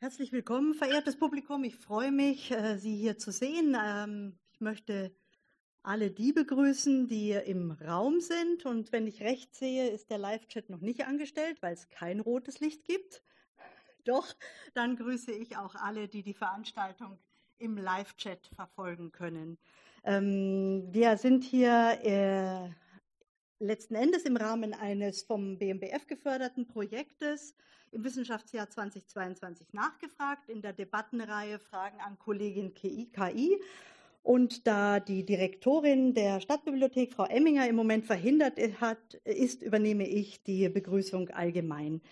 Herzlich willkommen, verehrtes Publikum. Ich freue mich, äh, Sie hier zu sehen. Ähm, ich möchte alle die begrüßen, die im Raum sind. Und wenn ich recht sehe, ist der Live-Chat noch nicht angestellt, weil es kein rotes Licht gibt. Doch, dann grüße ich auch alle, die die Veranstaltung im Live-Chat verfolgen können. Ähm, wir sind hier äh, letzten Endes im Rahmen eines vom BMBF geförderten Projektes im Wissenschaftsjahr 2022 nachgefragt in der Debattenreihe Fragen an Kollegin KI. Und da die Direktorin der Stadtbibliothek, Frau Emminger, im Moment verhindert hat, ist, übernehme ich die Begrüßung allgemein.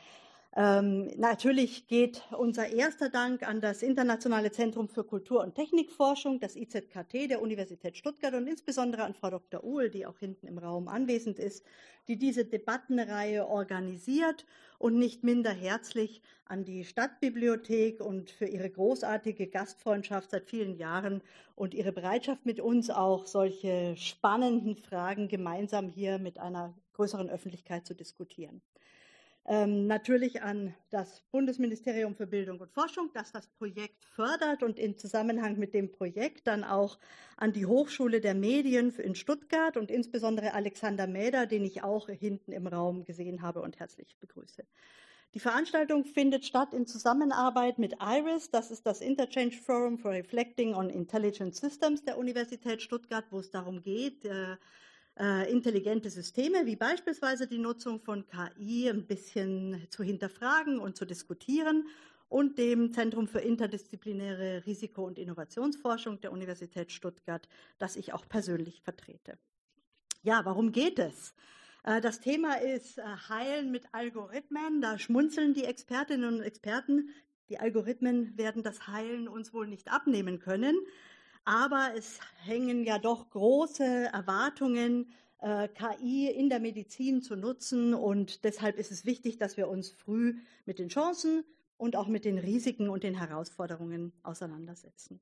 Ähm, natürlich geht unser erster Dank an das Internationale Zentrum für Kultur- und Technikforschung, das IZKT der Universität Stuttgart und insbesondere an Frau Dr. Uhl, die auch hinten im Raum anwesend ist, die diese Debattenreihe organisiert und nicht minder herzlich an die Stadtbibliothek und für ihre großartige Gastfreundschaft seit vielen Jahren und ihre Bereitschaft mit uns auch solche spannenden Fragen gemeinsam hier mit einer größeren Öffentlichkeit zu diskutieren ähm, natürlich an das Bundesministerium für Bildung und Forschung, das das Projekt fördert und im Zusammenhang mit dem Projekt dann auch an die Hochschule der Medien in Stuttgart und insbesondere Alexander Mäder, den ich auch hinten im Raum gesehen habe und herzlich begrüße. Die Veranstaltung findet statt in Zusammenarbeit mit IRIS, das ist das Interchange Forum for Reflecting on Intelligent Systems der Universität Stuttgart, wo es darum geht, äh, äh, intelligente Systeme, wie beispielsweise die Nutzung von KI, ein bisschen zu hinterfragen und zu diskutieren und dem Zentrum für interdisziplinäre Risiko- und Innovationsforschung der Universität Stuttgart, das ich auch persönlich vertrete. Ja, warum geht es? Äh, das Thema ist äh, Heilen mit Algorithmen. Da schmunzeln die Expertinnen und Experten. Die Algorithmen werden das Heilen uns wohl nicht abnehmen können. Aber es hängen ja doch große Erwartungen, äh, KI in der Medizin zu nutzen. Und deshalb ist es wichtig, dass wir uns früh mit den Chancen und auch mit den Risiken und den Herausforderungen auseinandersetzen.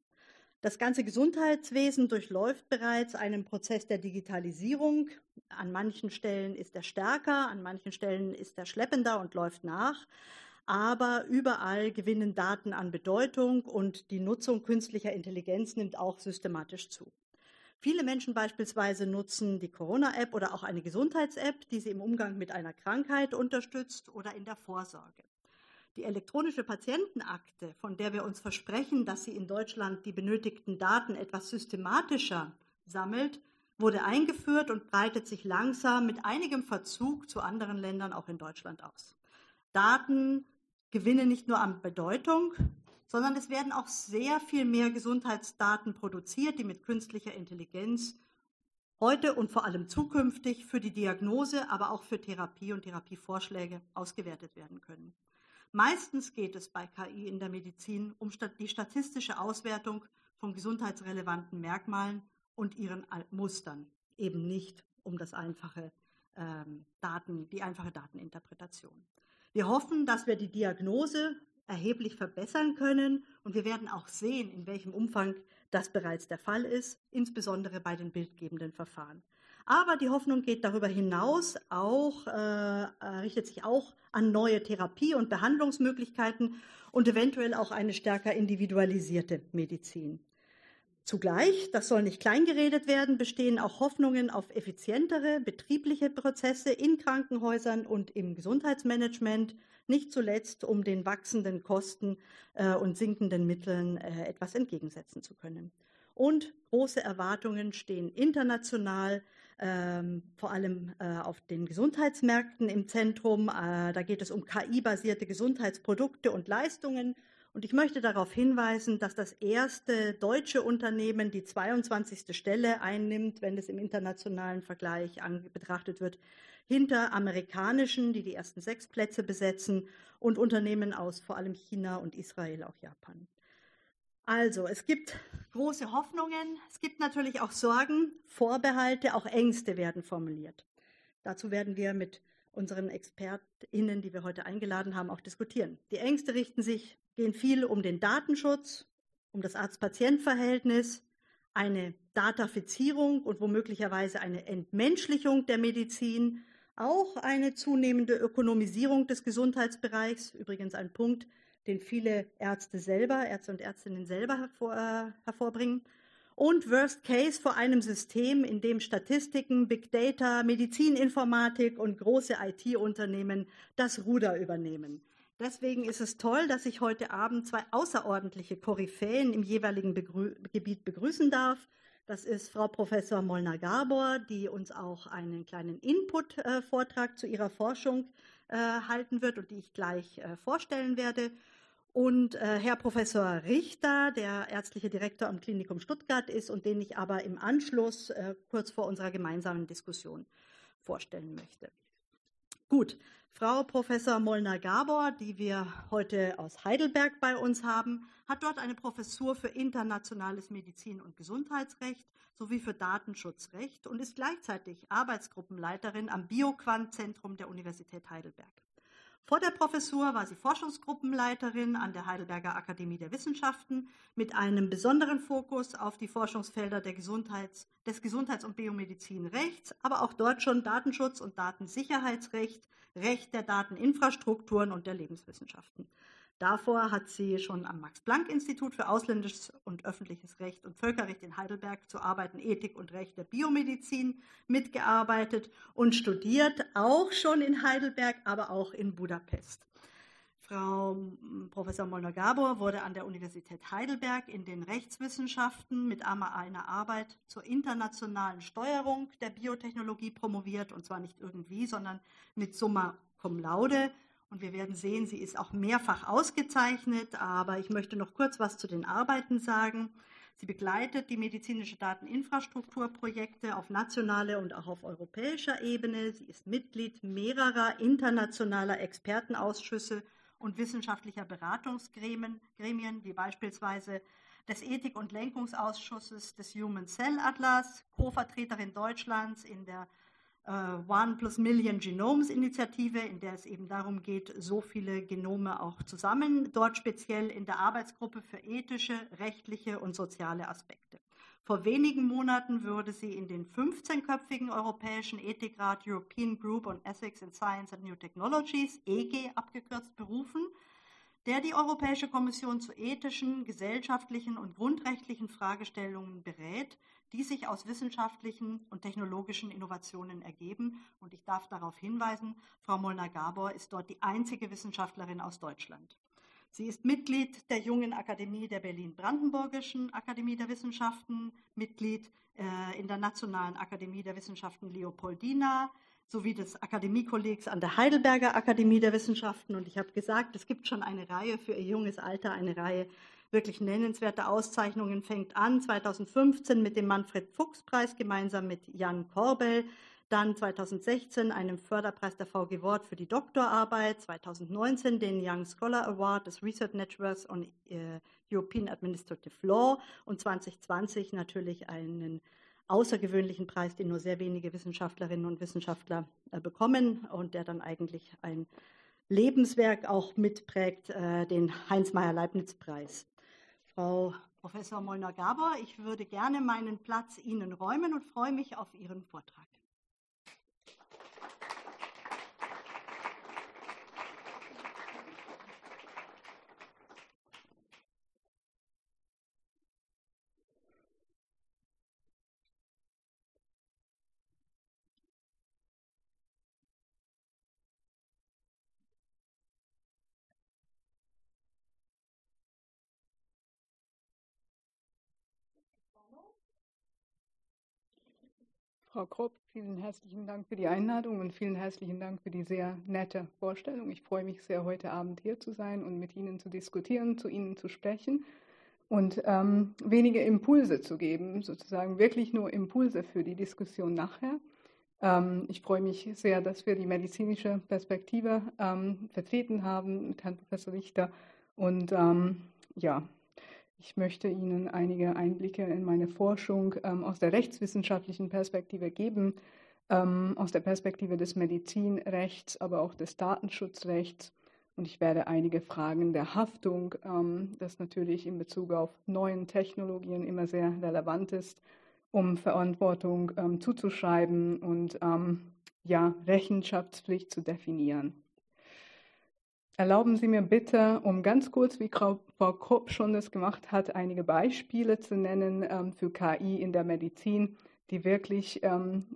Das ganze Gesundheitswesen durchläuft bereits einen Prozess der Digitalisierung. An manchen Stellen ist er stärker, an manchen Stellen ist er schleppender und läuft nach aber überall gewinnen Daten an Bedeutung und die Nutzung künstlicher Intelligenz nimmt auch systematisch zu. Viele Menschen beispielsweise nutzen die Corona-App oder auch eine Gesundheits-App, die sie im Umgang mit einer Krankheit unterstützt oder in der Vorsorge. Die elektronische Patientenakte, von der wir uns versprechen, dass sie in Deutschland die benötigten Daten etwas systematischer sammelt, wurde eingeführt und breitet sich langsam mit einigem Verzug zu anderen Ländern auch in Deutschland aus. Daten gewinnen nicht nur an Bedeutung, sondern es werden auch sehr viel mehr Gesundheitsdaten produziert, die mit künstlicher Intelligenz heute und vor allem zukünftig für die Diagnose, aber auch für Therapie und Therapievorschläge ausgewertet werden können. Meistens geht es bei KI in der Medizin um die statistische Auswertung von gesundheitsrelevanten Merkmalen und ihren Mustern, eben nicht um das einfache ähm, Daten, die einfache Dateninterpretation. Wir hoffen, dass wir die Diagnose erheblich verbessern können und wir werden auch sehen, in welchem Umfang das bereits der Fall ist, insbesondere bei den bildgebenden Verfahren. Aber die Hoffnung geht darüber hinaus auch, äh, richtet sich auch an neue Therapie- und Behandlungsmöglichkeiten und eventuell auch eine stärker individualisierte Medizin. Zugleich, das soll nicht kleingeredet werden, bestehen auch Hoffnungen auf effizientere betriebliche Prozesse in Krankenhäusern und im Gesundheitsmanagement, nicht zuletzt, um den wachsenden Kosten äh, und sinkenden Mitteln äh, etwas entgegensetzen zu können. Und große Erwartungen stehen international, ähm, vor allem äh, auf den Gesundheitsmärkten im Zentrum. Äh, da geht es um KI-basierte Gesundheitsprodukte und Leistungen und ich möchte darauf hinweisen, dass das erste deutsche Unternehmen die 22. Stelle einnimmt, wenn es im internationalen Vergleich betrachtet wird, hinter amerikanischen, die die ersten sechs Plätze besetzen, und Unternehmen aus vor allem China und Israel, auch Japan. Also, es gibt große Hoffnungen, es gibt natürlich auch Sorgen, Vorbehalte, auch Ängste werden formuliert. Dazu werden wir mit unseren ExpertInnen, die wir heute eingeladen haben, auch diskutieren. Die Ängste richten sich, gehen viel um den Datenschutz, um das Arzt-Patient-Verhältnis, eine Datafizierung und womöglicherweise eine Entmenschlichung der Medizin, auch eine zunehmende Ökonomisierung des Gesundheitsbereichs, übrigens ein Punkt, den viele Ärzte selber, Ärzte und Ärztinnen selber hervor, äh, hervorbringen. Und Worst Case vor einem System, in dem Statistiken, Big Data, Medizininformatik und große IT-Unternehmen das Ruder übernehmen. Deswegen ist es toll, dass ich heute Abend zwei außerordentliche Koryphäen im jeweiligen Begrü Gebiet begrüßen darf. Das ist Frau Professor Molnar-Gabor, die uns auch einen kleinen Input-Vortrag äh, zu ihrer Forschung äh, halten wird und die ich gleich äh, vorstellen werde. Und Herr Professor Richter, der ärztliche Direktor am Klinikum Stuttgart ist und den ich aber im Anschluss kurz vor unserer gemeinsamen Diskussion vorstellen möchte. Gut, Frau Professor Molnar-Gabor, die wir heute aus Heidelberg bei uns haben, hat dort eine Professur für internationales Medizin- und Gesundheitsrecht sowie für Datenschutzrecht und ist gleichzeitig Arbeitsgruppenleiterin am Bioquant-Zentrum der Universität Heidelberg. Vor der Professur war sie Forschungsgruppenleiterin an der Heidelberger Akademie der Wissenschaften mit einem besonderen Fokus auf die Forschungsfelder Gesundheits-, des Gesundheits- und Biomedizinrechts, aber auch dort schon Datenschutz und Datensicherheitsrecht, Recht der Dateninfrastrukturen und der Lebenswissenschaften. Davor hat sie schon am Max-Planck-Institut für Ausländisches und Öffentliches Recht und Völkerrecht in Heidelberg zu Arbeiten Ethik und Recht der Biomedizin mitgearbeitet und studiert, auch schon in Heidelberg, aber auch in Budapest. Frau Professor Molnar-Gabor wurde an der Universität Heidelberg in den Rechtswissenschaften mit einer Arbeit zur internationalen Steuerung der Biotechnologie promoviert, und zwar nicht irgendwie, sondern mit Summa cum laude. Und wir werden sehen, sie ist auch mehrfach ausgezeichnet, aber ich möchte noch kurz was zu den Arbeiten sagen. Sie begleitet die medizinische Dateninfrastrukturprojekte auf nationaler und auch auf europäischer Ebene. Sie ist Mitglied mehrerer internationaler Expertenausschüsse und wissenschaftlicher Beratungsgremien, wie beispielsweise des Ethik- und Lenkungsausschusses des Human Cell Atlas, Co-Vertreterin Deutschlands in der One Plus Million Genomes Initiative, in der es eben darum geht, so viele Genome auch zusammen, dort speziell in der Arbeitsgruppe für ethische, rechtliche und soziale Aspekte. Vor wenigen Monaten wurde sie in den 15-köpfigen Europäischen Ethikrat European Group on Ethics in Science and New Technologies, EG abgekürzt, berufen, der die Europäische Kommission zu ethischen, gesellschaftlichen und grundrechtlichen Fragestellungen berät, die sich aus wissenschaftlichen und technologischen Innovationen ergeben. Und ich darf darauf hinweisen, Frau Molnar-Gabor ist dort die einzige Wissenschaftlerin aus Deutschland. Sie ist Mitglied der Jungen Akademie der Berlin-Brandenburgischen Akademie der Wissenschaften, Mitglied äh, in der Nationalen Akademie der Wissenschaften Leopoldina sowie des Akademiekollegs an der Heidelberger Akademie der Wissenschaften. Und ich habe gesagt, es gibt schon eine Reihe für ihr junges Alter, eine Reihe wirklich nennenswerter Auszeichnungen. Fängt an 2015 mit dem Manfred-Fuchs-Preis gemeinsam mit Jan Korbel dann 2016 einen Förderpreis der VG Wort für die Doktorarbeit, 2019 den Young Scholar Award des Research Networks on äh, European Administrative Law und 2020 natürlich einen außergewöhnlichen Preis, den nur sehr wenige Wissenschaftlerinnen und Wissenschaftler äh, bekommen und der dann eigentlich ein Lebenswerk auch mitprägt, äh, den Heinz-Meyer-Leibniz-Preis. Frau Professor Molnar-Gabor, ich würde gerne meinen Platz Ihnen räumen und freue mich auf Ihren Vortrag. Frau Kropp, vielen herzlichen Dank für die Einladung und vielen herzlichen Dank für die sehr nette Vorstellung. Ich freue mich sehr, heute Abend hier zu sein und mit Ihnen zu diskutieren, zu Ihnen zu sprechen und ähm, wenige Impulse zu geben, sozusagen wirklich nur Impulse für die Diskussion nachher. Ähm, ich freue mich sehr, dass wir die medizinische Perspektive ähm, vertreten haben mit Herrn Professor Richter und ähm, ja, ich möchte Ihnen einige Einblicke in meine Forschung ähm, aus der rechtswissenschaftlichen Perspektive geben, ähm, aus der Perspektive des Medizinrechts, aber auch des Datenschutzrechts. Und ich werde einige Fragen der Haftung, ähm, das natürlich in Bezug auf neuen Technologien immer sehr relevant ist, um Verantwortung ähm, zuzuschreiben und ähm, ja, Rechenschaftspflicht zu definieren. Erlauben Sie mir bitte, um ganz kurz, wie Frau Kopp schon das gemacht hat, einige Beispiele zu nennen ähm, für KI in der Medizin, die wirklich ähm,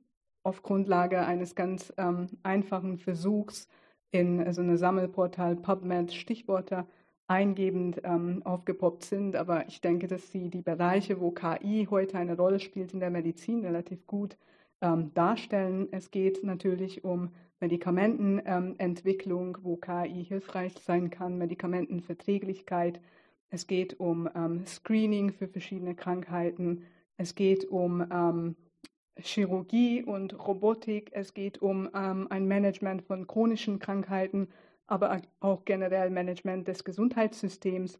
auf Grundlage eines ganz ähm, einfachen Versuchs in so eine Sammelportal PubMed Stichworte eingebend ähm, aufgepoppt sind. Aber ich denke, dass Sie die Bereiche, wo KI heute eine Rolle spielt in der Medizin, relativ gut ähm, darstellen. Es geht natürlich um Medikamentenentwicklung, wo KI hilfreich sein kann, Medikamentenverträglichkeit. Es geht um ähm, Screening für verschiedene Krankheiten. Es geht um ähm, Chirurgie und Robotik. Es geht um ähm, ein Management von chronischen Krankheiten, aber auch generell Management des Gesundheitssystems.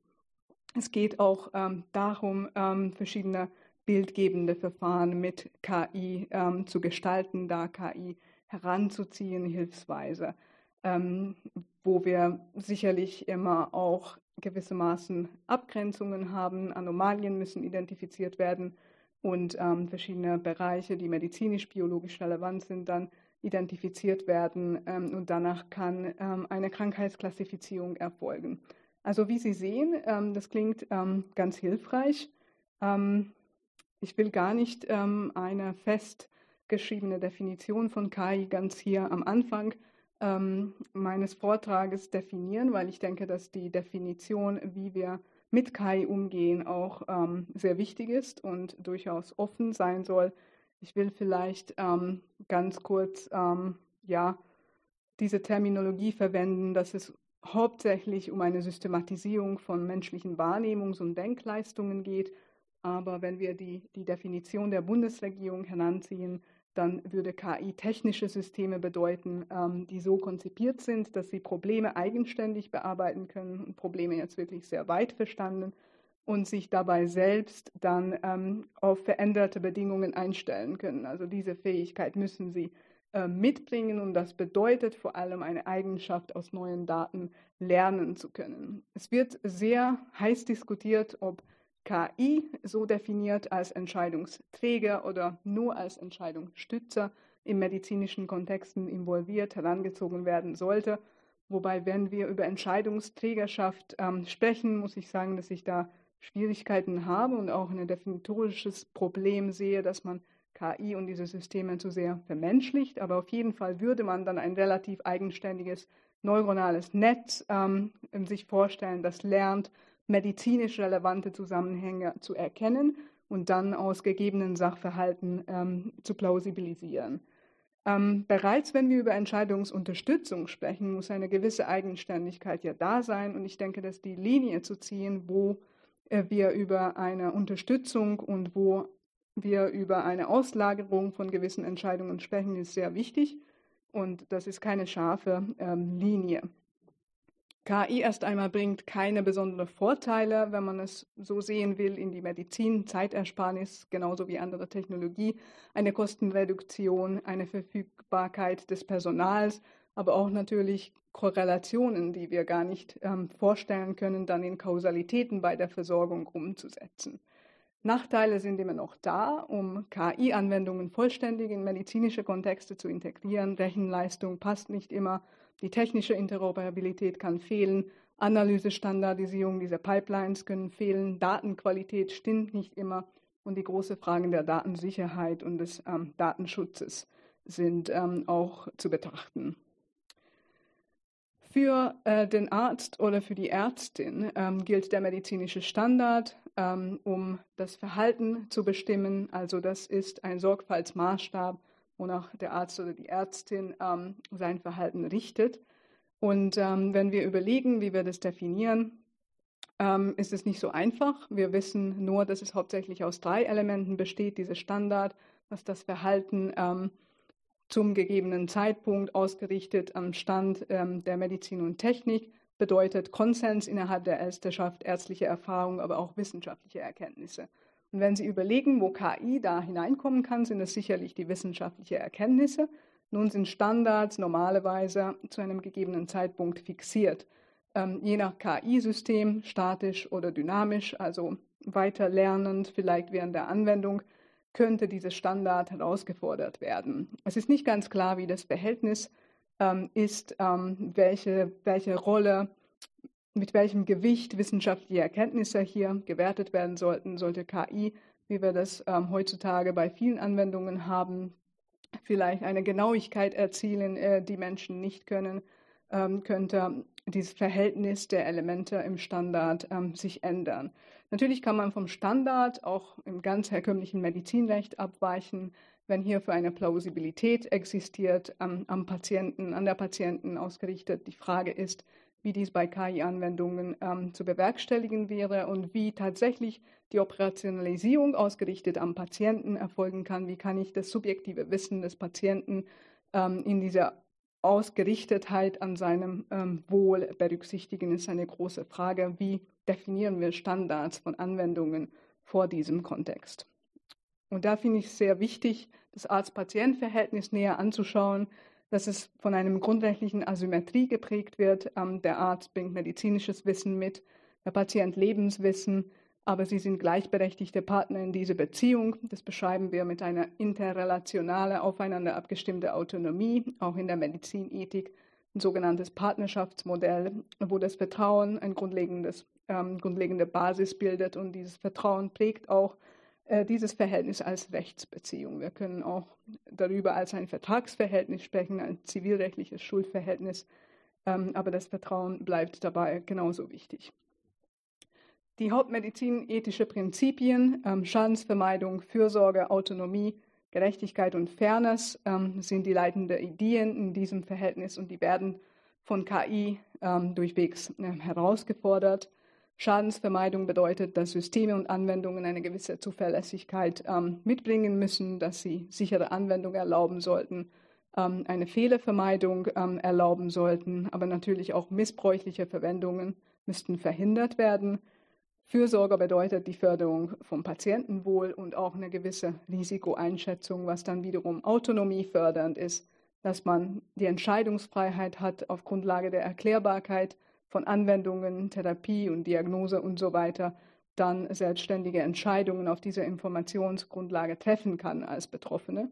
Es geht auch ähm, darum, ähm, verschiedene bildgebende Verfahren mit KI ähm, zu gestalten, da KI heranzuziehen, hilfsweise, ähm, wo wir sicherlich immer auch gewissermaßen Abgrenzungen haben. Anomalien müssen identifiziert werden und ähm, verschiedene Bereiche, die medizinisch-biologisch relevant sind, dann identifiziert werden ähm, und danach kann ähm, eine Krankheitsklassifizierung erfolgen. Also wie Sie sehen, ähm, das klingt ähm, ganz hilfreich. Ich will gar nicht eine fest geschriebene Definition von KI ganz hier am Anfang ähm, meines Vortrages definieren, weil ich denke, dass die Definition, wie wir mit KI umgehen, auch ähm, sehr wichtig ist und durchaus offen sein soll. Ich will vielleicht ähm, ganz kurz ähm, ja, diese Terminologie verwenden, dass es hauptsächlich um eine Systematisierung von menschlichen Wahrnehmungs- und Denkleistungen geht. Aber wenn wir die, die Definition der Bundesregierung heranziehen, dann würde KI technische Systeme bedeuten, ähm, die so konzipiert sind, dass sie Probleme eigenständig bearbeiten können und Probleme jetzt wirklich sehr weit verstanden und sich dabei selbst dann ähm, auf veränderte Bedingungen einstellen können. Also diese Fähigkeit müssen sie äh, mitbringen und das bedeutet vor allem eine Eigenschaft, aus neuen Daten lernen zu können. Es wird sehr heiß diskutiert, ob KI so definiert als Entscheidungsträger oder nur als Entscheidungsstützer in medizinischen Kontexten involviert herangezogen werden sollte. Wobei, wenn wir über Entscheidungsträgerschaft ähm, sprechen, muss ich sagen, dass ich da Schwierigkeiten habe und auch ein definitorisches Problem sehe, dass man KI und diese Systeme zu sehr vermenschlicht. Aber auf jeden Fall würde man dann ein relativ eigenständiges neuronales Netz ähm, sich vorstellen, das lernt medizinisch relevante Zusammenhänge zu erkennen und dann aus gegebenen Sachverhalten ähm, zu plausibilisieren. Ähm, bereits wenn wir über Entscheidungsunterstützung sprechen, muss eine gewisse Eigenständigkeit ja da sein. Und ich denke, dass die Linie zu ziehen, wo äh, wir über eine Unterstützung und wo wir über eine Auslagerung von gewissen Entscheidungen sprechen, ist sehr wichtig. Und das ist keine scharfe ähm, Linie. KI erst einmal bringt keine besonderen Vorteile, wenn man es so sehen will, in die Medizin, Zeitersparnis, genauso wie andere Technologie, eine Kostenreduktion, eine Verfügbarkeit des Personals, aber auch natürlich Korrelationen, die wir gar nicht ähm, vorstellen können, dann in Kausalitäten bei der Versorgung umzusetzen. Nachteile sind immer noch da, um KI-Anwendungen vollständig in medizinische Kontexte zu integrieren. Rechenleistung passt nicht immer die technische Interoperabilität kann fehlen, Analysestandardisierung dieser Pipelines können fehlen, Datenqualität stimmt nicht immer und die großen Fragen der Datensicherheit und des ähm, Datenschutzes sind ähm, auch zu betrachten. Für äh, den Arzt oder für die Ärztin ähm, gilt der medizinische Standard, ähm, um das Verhalten zu bestimmen. Also das ist ein Sorgfaltsmaßstab wonach der Arzt oder die Ärztin ähm, sein Verhalten richtet. Und ähm, wenn wir überlegen, wie wir das definieren, ähm, ist es nicht so einfach. Wir wissen nur, dass es hauptsächlich aus drei Elementen besteht, diese Standard, was das Verhalten ähm, zum gegebenen Zeitpunkt ausgerichtet am Stand ähm, der Medizin und Technik bedeutet Konsens innerhalb der Ärzteschaft, ärztliche Erfahrung, aber auch wissenschaftliche Erkenntnisse. Und wenn Sie überlegen, wo KI da hineinkommen kann, sind es sicherlich die wissenschaftlichen Erkenntnisse. Nun sind Standards normalerweise zu einem gegebenen Zeitpunkt fixiert. Ähm, je nach KI-System, statisch oder dynamisch, also weiter lernend, vielleicht während der Anwendung, könnte dieser Standard herausgefordert werden. Es ist nicht ganz klar, wie das Verhältnis ähm, ist, ähm, welche, welche Rolle, mit welchem Gewicht wissenschaftliche Erkenntnisse hier gewertet werden sollten. Sollte KI, wie wir das ähm, heutzutage bei vielen Anwendungen haben, vielleicht eine Genauigkeit erzielen, äh, die Menschen nicht können, ähm, könnte dieses Verhältnis der Elemente im Standard ähm, sich ändern. Natürlich kann man vom Standard auch im ganz herkömmlichen Medizinrecht abweichen, wenn hier für eine Plausibilität existiert, ähm, am Patienten, an der Patienten ausgerichtet. Die Frage ist, wie dies bei KI-Anwendungen ähm, zu bewerkstelligen wäre und wie tatsächlich die Operationalisierung ausgerichtet am Patienten erfolgen kann. Wie kann ich das subjektive Wissen des Patienten ähm, in dieser Ausgerichtetheit an seinem ähm, Wohl berücksichtigen, ist eine große Frage. Wie definieren wir Standards von Anwendungen vor diesem Kontext? Und da finde ich es sehr wichtig, das Arzt-Patient-Verhältnis näher anzuschauen, dass es von einem grundrechtlichen Asymmetrie geprägt wird. Ähm, der Arzt bringt medizinisches Wissen mit, der Patient Lebenswissen aber sie sind gleichberechtigte Partner in dieser Beziehung. Das beschreiben wir mit einer interrelationale, aufeinander abgestimmte Autonomie, auch in der Medizinethik, ein sogenanntes Partnerschaftsmodell, wo das Vertrauen ein grundlegendes, ähm, grundlegende Basis bildet und dieses Vertrauen prägt auch dieses Verhältnis als Rechtsbeziehung. Wir können auch darüber als ein Vertragsverhältnis sprechen, ein zivilrechtliches Schuldverhältnis, ähm, aber das Vertrauen bleibt dabei genauso wichtig. Die hauptmedizinethische Prinzipien ähm, Schadensvermeidung, Fürsorge, Autonomie, Gerechtigkeit und Fairness ähm, sind die leitenden Ideen in diesem Verhältnis und die werden von KI durchwegs äh, herausgefordert. Schadensvermeidung bedeutet, dass Systeme und Anwendungen eine gewisse Zuverlässigkeit ähm, mitbringen müssen, dass sie sichere Anwendung erlauben sollten, ähm, eine Fehlervermeidung ähm, erlauben sollten, aber natürlich auch missbräuchliche Verwendungen müssten verhindert werden. Fürsorge bedeutet die Förderung vom Patientenwohl und auch eine gewisse Risikoeinschätzung, was dann wiederum Autonomie fördernd ist, dass man die Entscheidungsfreiheit hat auf Grundlage der Erklärbarkeit von Anwendungen, Therapie und Diagnose und so weiter, dann selbstständige Entscheidungen auf dieser Informationsgrundlage treffen kann als Betroffene.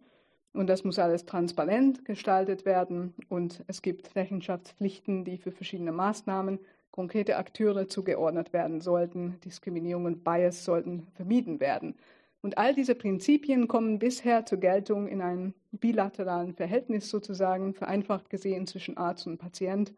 Und das muss alles transparent gestaltet werden und es gibt Rechenschaftspflichten, die für verschiedene Maßnahmen konkrete Akteure zugeordnet werden sollten. Diskriminierung und Bias sollten vermieden werden. Und all diese Prinzipien kommen bisher zur Geltung in einem bilateralen Verhältnis sozusagen, vereinfacht gesehen zwischen Arzt und Patient.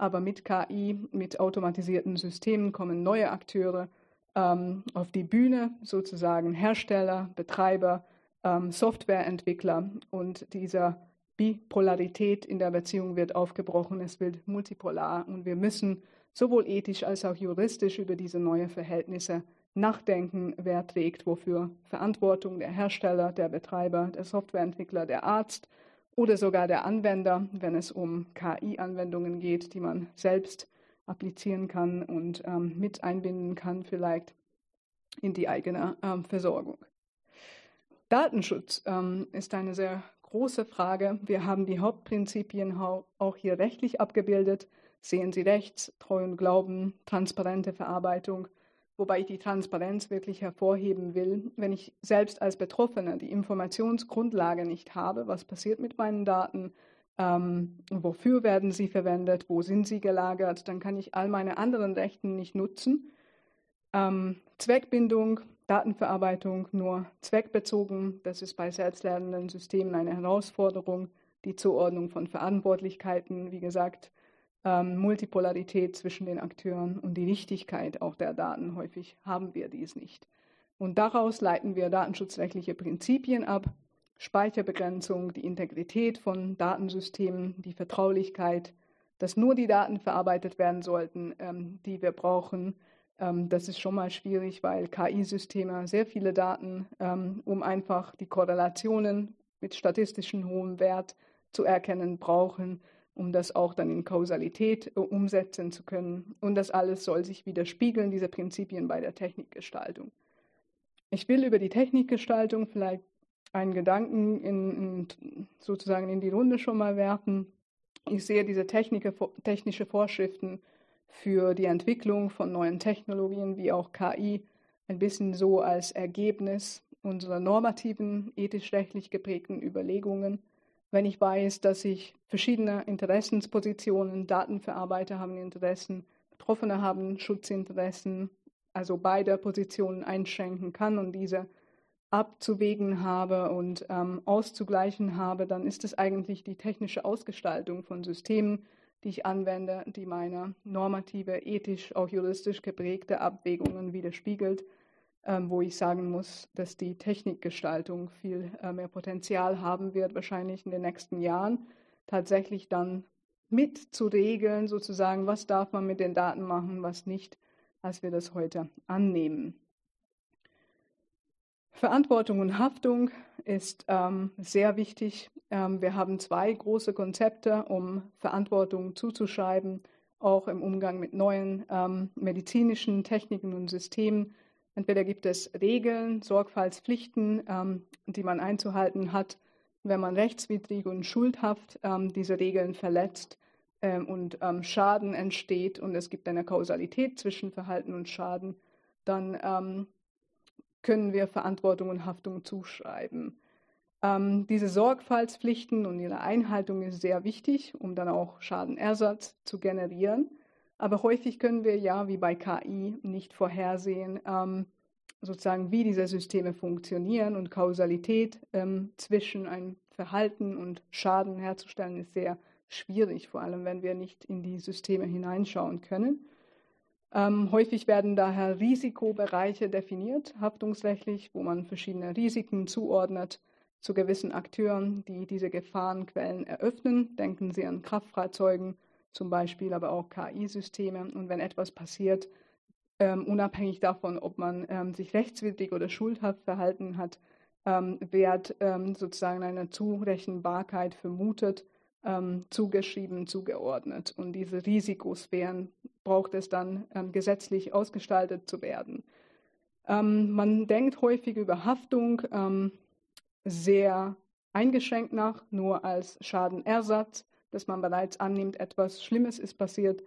Aber mit KI, mit automatisierten Systemen kommen neue Akteure ähm, auf die Bühne, sozusagen Hersteller, Betreiber, ähm, Softwareentwickler. Und dieser Bipolarität in der Beziehung wird aufgebrochen. Es wird multipolar und wir müssen sowohl ethisch als auch juristisch über diese neuen Verhältnisse nachdenken, wer trägt wofür Verantwortung, der Hersteller, der Betreiber, der Softwareentwickler, der Arzt oder sogar der Anwender, wenn es um KI-Anwendungen geht, die man selbst applizieren kann und ähm, mit einbinden kann, vielleicht in die eigene ähm, Versorgung. Datenschutz ähm, ist eine sehr große Frage. Wir haben die Hauptprinzipien auch hier rechtlich abgebildet sehen Sie rechts, Treu und Glauben, transparente Verarbeitung, wobei ich die Transparenz wirklich hervorheben will. Wenn ich selbst als Betroffener die Informationsgrundlage nicht habe, was passiert mit meinen Daten, ähm, wofür werden sie verwendet, wo sind sie gelagert, dann kann ich all meine anderen Rechten nicht nutzen. Ähm, Zweckbindung, Datenverarbeitung nur zweckbezogen, das ist bei selbstlernenden Systemen eine Herausforderung. Die Zuordnung von Verantwortlichkeiten, wie gesagt, ähm, Multipolarität zwischen den Akteuren und die Wichtigkeit auch der Daten. Häufig haben wir dies nicht. Und daraus leiten wir datenschutzrechtliche Prinzipien ab, Speicherbegrenzung, die Integrität von Datensystemen, die Vertraulichkeit, dass nur die Daten verarbeitet werden sollten, ähm, die wir brauchen. Ähm, das ist schon mal schwierig, weil KI-Systeme sehr viele Daten, ähm, um einfach die Korrelationen mit statistischem hohem Wert zu erkennen, brauchen um das auch dann in Kausalität äh, umsetzen zu können. Und das alles soll sich widerspiegeln, diese Prinzipien bei der Technikgestaltung. Ich will über die Technikgestaltung vielleicht einen Gedanken in, in, sozusagen in die Runde schon mal werfen. Ich sehe diese Technik, technische Vorschriften für die Entwicklung von neuen Technologien wie auch KI ein bisschen so als Ergebnis unserer normativen, ethisch-rechtlich geprägten Überlegungen wenn ich weiß, dass ich verschiedene Interessenspositionen, Datenverarbeiter haben Interessen, Betroffene haben Schutzinteressen, also beide Positionen einschränken kann und diese abzuwägen habe und ähm, auszugleichen habe, dann ist es eigentlich die technische Ausgestaltung von Systemen, die ich anwende, die meine normative, ethisch, auch juristisch geprägte Abwägungen widerspiegelt, wo ich sagen muss, dass die Technikgestaltung viel äh, mehr Potenzial haben wird, wahrscheinlich in den nächsten Jahren, tatsächlich dann mit zu regeln, sozusagen, was darf man mit den Daten machen, was nicht, als wir das heute annehmen. Verantwortung und Haftung ist ähm, sehr wichtig. Ähm, wir haben zwei große Konzepte, um Verantwortung zuzuschreiben, auch im Umgang mit neuen ähm, medizinischen Techniken und Systemen. Entweder gibt es Regeln, Sorgfaltspflichten, ähm, die man einzuhalten hat, wenn man rechtswidrig und schuldhaft ähm, diese Regeln verletzt ähm, und Schaden entsteht und es gibt eine Kausalität zwischen Verhalten und Schaden, dann können wir Verantwortung und Haftung zuschreiben. Ähm, diese Sorgfaltspflichten und ihre Einhaltung ist sehr wichtig, um dann auch Schadenersatz zu generieren. Aber häufig können wir ja, wie bei KI, nicht vorhersehen, ähm, sozusagen, wie diese Systeme funktionieren und Kausalität ähm, zwischen einem Verhalten und Schaden herzustellen ist sehr schwierig, vor allem wenn wir nicht in die Systeme hineinschauen können. Ähm, häufig werden daher Risikobereiche definiert, haftungsrechtlich, wo man verschiedene Risiken zuordnet zu gewissen Akteuren, die diese Gefahrenquellen eröffnen. Denken Sie an Kraftfahrzeugen zum Beispiel, aber auch KI-Systeme. Und wenn etwas passiert, ähm, unabhängig davon, ob man ähm, sich rechtswidrig oder schuldhaft verhalten hat, ähm, wird ähm, sozusagen eine Zurechenbarkeit vermutet ähm, zugeschrieben, zugeordnet. Und diese Risikosphären braucht es dann ähm, gesetzlich ausgestaltet zu werden. Man denkt häufig über Haftung sehr eingeschränkt nach, nur als Schadenersatz, dass man bereits annimmt, etwas Schlimmes ist passiert,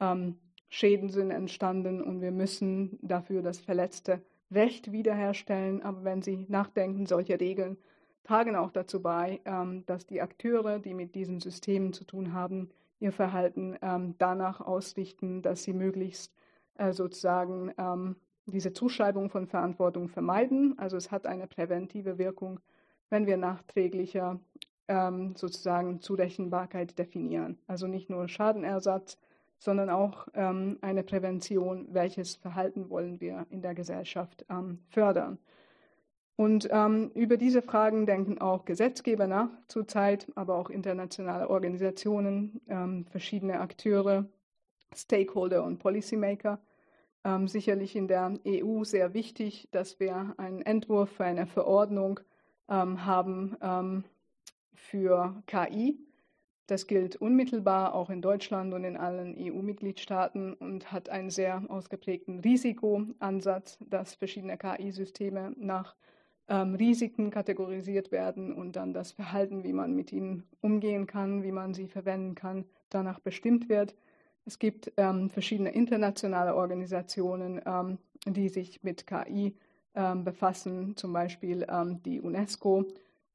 ähm, Schäden sind entstanden und wir müssen dafür das verletzte Recht wiederherstellen. Aber wenn Sie nachdenken, solche Regeln tragen auch dazu bei, ähm, dass die Akteure, die mit diesen Systemen zu tun haben, ihr Verhalten ähm, danach ausrichten, dass sie möglichst äh, sozusagen ähm, diese Zuschreibung von Verantwortung vermeiden. Also es hat eine präventive Wirkung, wenn wir nachträglicher sozusagen Zurechenbarkeit definieren. Also nicht nur Schadenersatz, sondern auch eine Prävention, welches Verhalten wollen wir in der Gesellschaft fördern. Und ähm, über diese Fragen denken auch Gesetzgeber nach zurzeit, aber auch internationale Organisationen, ähm, verschiedene Akteure, Stakeholder und Policymaker. Ähm, sicherlich in der EU sehr wichtig, dass wir einen Entwurf für eine Verordnung ähm, haben ähm, für KI. Das gilt unmittelbar auch in Deutschland und in allen EU-Mitgliedstaaten und hat einen sehr ausgeprägten Risikoansatz, dass verschiedene KI-Systeme nach ähm, Risiken kategorisiert werden und dann das Verhalten, wie man mit ihnen umgehen kann, wie man sie verwenden kann, danach bestimmt wird. Es gibt ähm, verschiedene internationale Organisationen, ähm, die sich mit KI ähm, befassen, zum Beispiel ähm, die UNESCO.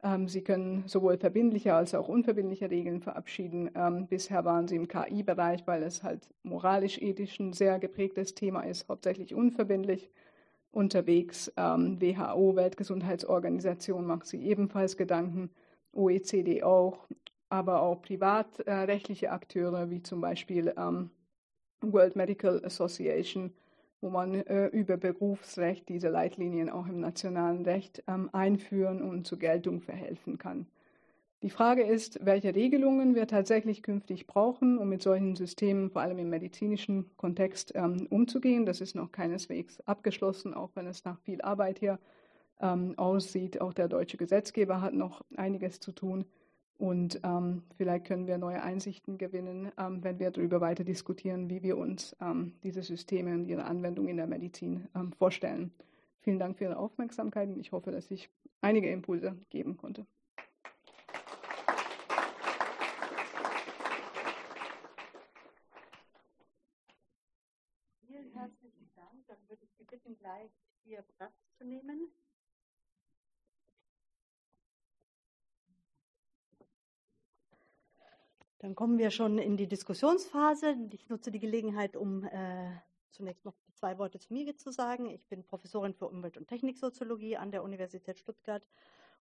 Ähm, sie können sowohl verbindliche als auch unverbindliche Regeln verabschieden. bisher waren sie im KI-Bereich, weil es halt moralisch-ethisch ein sehr geprägtes Thema ist, hauptsächlich unverbindlich unterwegs. Ähm, WHO, Weltgesundheitsorganisation, macht sich ebenfalls Gedanken, OECD auch, aber auch privatrechtliche Akteure wie zum Beispiel ähm, World Medical Association, wo man äh, über Berufsrecht diese Leitlinien auch im nationalen Recht ähm, einführen und zur Geltung verhelfen kann. Die Frage ist, welche Regelungen wir tatsächlich künftig brauchen, um mit solchen Systemen vor allem im medizinischen Kontext ähm, umzugehen. Das ist noch keineswegs abgeschlossen, auch wenn es nach viel Arbeit hier ähm, aussieht. Auch der deutsche Gesetzgeber hat noch einiges zu tun. Und ähm, vielleicht können wir neue Einsichten gewinnen, ähm, wenn wir darüber weiter diskutieren, wie wir uns ähm, diese Systeme und ihre Anwendung in der Medizin ähm, vorstellen. Vielen Dank für Ihre Aufmerksamkeit und ich hoffe, dass ich einige Impulse geben konnte. herzlichen Dank. Dann würde ich Sie bitten, gleich hier Platz zu nehmen. Dann kommen wir schon in die Diskussionsphase. Ich nutze die Gelegenheit, um äh, zunächst noch zwei Worte zu mir zu sagen. Ich bin Professorin für Umwelt- und Techniksoziologie an der Universität Stuttgart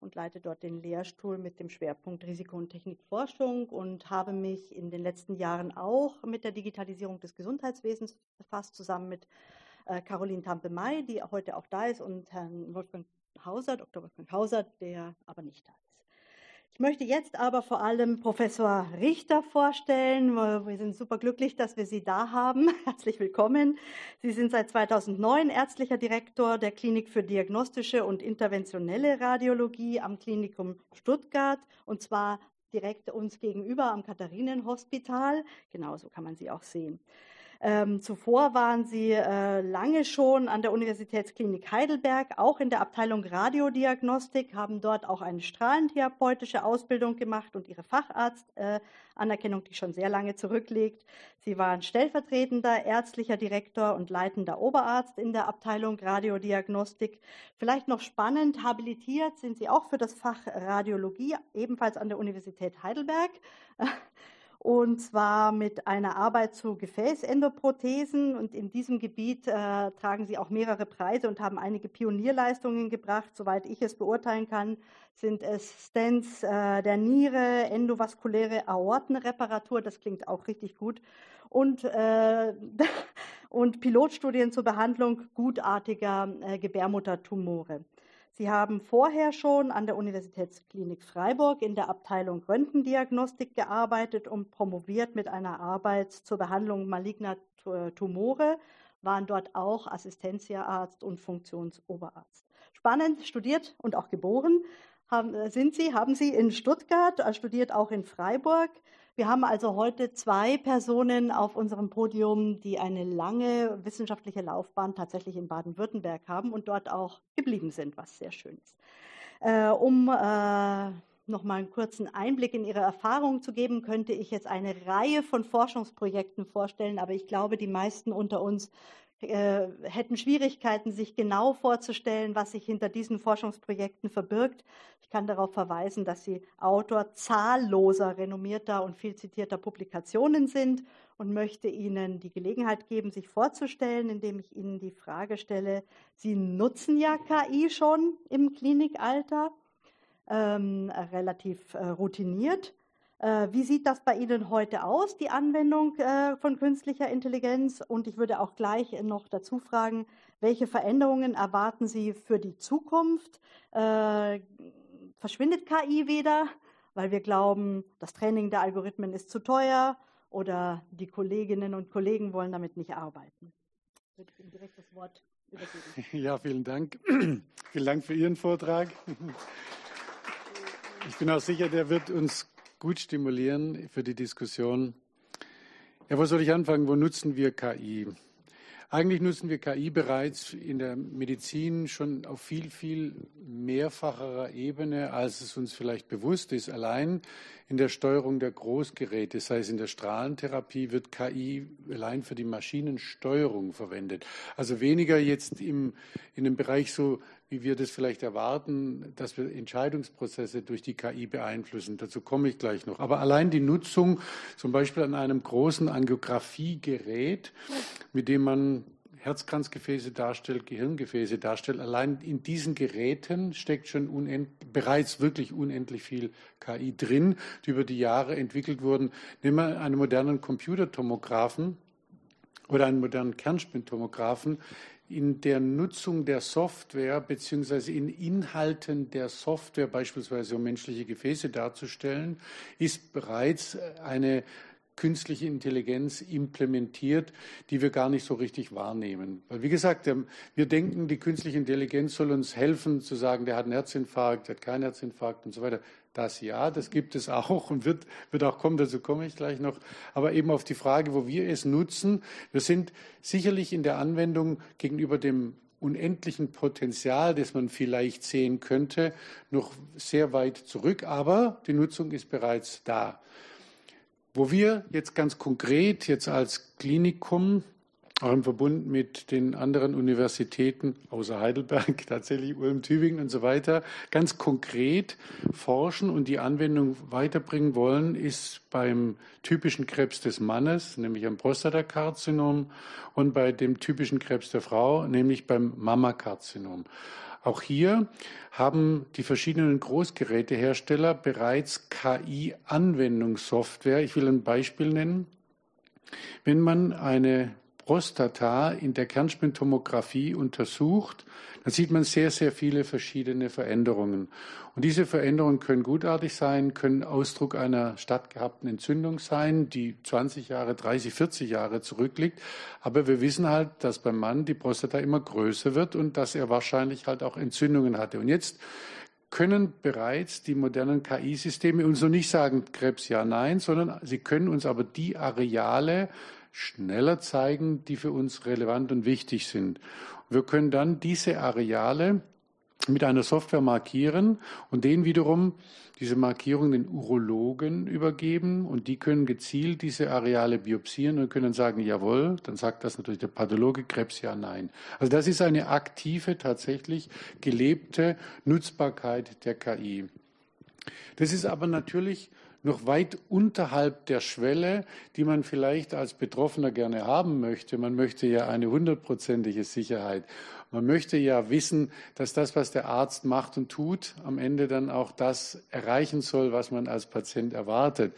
und leite dort den Lehrstuhl mit dem Schwerpunkt Risiko- und Technikforschung und habe mich in den letzten Jahren auch mit der Digitalisierung des Gesundheitswesens befasst, zusammen mit äh, Caroline Tampe-May, die heute auch da ist, und Herrn Wolfgang Hauser, Dr. Wolfgang Hauser, der aber nicht da ist. Ich möchte jetzt aber vor allem Professor Richter vorstellen. Wir sind super glücklich, dass wir Sie da haben. Herzlich willkommen. Sie sind seit 2009 ärztlicher Direktor der Klinik für diagnostische und interventionelle Radiologie am Klinikum Stuttgart und zwar direkt uns gegenüber am Katharinenhospital. Genauso kann man Sie auch sehen. Ähm, zuvor waren sie äh, lange schon an der Universitätsklinik Heidelberg, auch in der Abteilung Radiodiagnostik, haben dort auch eine strahlentherapeutische Ausbildung gemacht und ihre Facharztanerkennung, äh, die schon sehr lange zurückliegt. Sie waren stellvertretender ärztlicher Direktor und leitender Oberarzt in der Abteilung Radiodiagnostik. Vielleicht noch spannend, habilitiert sind sie auch für das Fach Radiologie, ebenfalls an der Universität Heidelberg und zwar mit einer Arbeit zu Gefäßendoprothesen. Und in diesem Gebiet äh, tragen sie auch mehrere Preise und haben einige Pionierleistungen gebracht. Soweit ich es beurteilen kann, sind es Stents äh, der Niere, endovaskuläre Aortenreparatur, das klingt auch richtig gut, und, äh, und Pilotstudien zur Behandlung gutartiger äh, Gebärmuttertumore. Sie haben vorher schon an der Universitätsklinik Freiburg in der Abteilung Röntgendiagnostik gearbeitet und promoviert mit einer Arbeit zur Behandlung maligner Tumore, waren dort auch Assistenzarzt und Funktionsoberarzt. Spannend, studiert und auch geboren haben, sind Sie, haben Sie in Stuttgart, äh, studiert auch in Freiburg, wir haben also heute zwei Personen auf unserem Podium, die eine lange wissenschaftliche Laufbahn tatsächlich in Baden-Württemberg haben und dort auch geblieben sind, was sehr schön ist. Äh, um äh, noch mal einen kurzen Einblick in Ihre Erfahrungen zu geben, könnte ich jetzt eine Reihe von Forschungsprojekten vorstellen, aber ich glaube, die meisten unter uns äh, hätten Schwierigkeiten, sich genau vorzustellen, was sich hinter diesen Forschungsprojekten verbirgt. Ich kann darauf verweisen, dass sie Autor zahlloser, renommierter und viel zitierter Publikationen sind und möchte Ihnen die Gelegenheit geben, sich vorzustellen, indem ich Ihnen die Frage stelle, Sie nutzen ja KI schon im Klinikalter, ähm, relativ äh, routiniert. Äh, wie sieht das bei Ihnen heute aus, die Anwendung äh, von künstlicher Intelligenz? Und ich würde auch gleich noch dazu fragen, welche Veränderungen erwarten Sie für die Zukunft? Äh, verschwindet KI wieder, weil wir glauben, das Training der Algorithmen ist zu teuer oder die Kolleginnen und Kollegen wollen damit nicht arbeiten? Ich würde Ihnen direkt das Wort übergeben. Ja, vielen Dank. vielen Dank für Ihren Vortrag. Ich bin auch sicher, der wird uns gut stimulieren für die Diskussion. Ja, wo soll ich anfangen? Wo nutzen wir KI? Eigentlich nutzen wir KI bereits in der Medizin schon auf viel, viel mehrfacherer Ebene, als es uns vielleicht bewusst ist. Allein in der Steuerung der Großgeräte, sei es in der Strahlentherapie, wird KI allein für die Maschinensteuerung verwendet. Also weniger jetzt im, in dem Bereich so, wie wir das vielleicht erwarten, dass wir Entscheidungsprozesse durch die KI beeinflussen. Dazu komme ich gleich noch. Aber allein die Nutzung zum Beispiel an einem großen Angiografiegerät, mit dem man Herzkranzgefäße darstellt, Gehirngefäße darstellt. Allein in diesen Geräten steckt schon bereits wirklich unendlich viel KI drin, die über die Jahre entwickelt wurden. Nehmen wir einen modernen Computertomographen oder einen modernen Kernspintomographen. In der Nutzung der Software beziehungsweise in Inhalten der Software, beispielsweise um menschliche Gefäße darzustellen, ist bereits eine künstliche Intelligenz implementiert, die wir gar nicht so richtig wahrnehmen. Weil, wie gesagt, ähm, wir denken, die künstliche Intelligenz soll uns helfen, zu sagen, der hat einen Herzinfarkt, der hat keinen Herzinfarkt und so weiter. Das ja, das gibt es auch und wird, wird auch kommen, dazu komme ich gleich noch. Aber eben auf die Frage, wo wir es nutzen. Wir sind sicherlich in der Anwendung gegenüber dem unendlichen Potenzial, das man vielleicht sehen könnte, noch sehr weit zurück, aber die Nutzung ist bereits da. Wo wir jetzt ganz konkret jetzt als Klinikum auch im Verbund mit den anderen Universitäten, außer Heidelberg, tatsächlich Ulm, Tübingen und so weiter, ganz konkret forschen und die Anwendung weiterbringen wollen, ist beim typischen Krebs des Mannes, nämlich am Prostatakarzinom, und bei dem typischen Krebs der Frau, nämlich beim Mammakarzinom. Auch hier haben die verschiedenen Großgerätehersteller bereits KI-Anwendungssoftware. Ich will ein Beispiel nennen. Wenn man eine Prostata in der Kernspintomographie untersucht, dann sieht man sehr, sehr viele verschiedene Veränderungen. Und diese Veränderungen können gutartig sein, können Ausdruck einer stattgehabten Entzündung sein, die 20 Jahre, 30, 40 Jahre zurückliegt. Aber wir wissen halt, dass beim Mann die Prostata immer größer wird und dass er wahrscheinlich halt auch Entzündungen hatte. Und jetzt können bereits die modernen KI-Systeme uns noch nicht sagen, Krebs ja, nein, sondern sie können uns aber die Areale schneller zeigen, die für uns relevant und wichtig sind. Wir können dann diese Areale mit einer Software markieren und den wiederum diese Markierung den Urologen übergeben und die können gezielt diese Areale biopsieren und können sagen, jawohl, dann sagt das natürlich der Pathologe Krebs ja, nein. Also das ist eine aktive, tatsächlich gelebte Nutzbarkeit der KI. Das ist aber natürlich noch weit unterhalb der Schwelle, die man vielleicht als Betroffener gerne haben möchte. Man möchte ja eine hundertprozentige Sicherheit. Man möchte ja wissen, dass das, was der Arzt macht und tut, am Ende dann auch das erreichen soll, was man als Patient erwartet.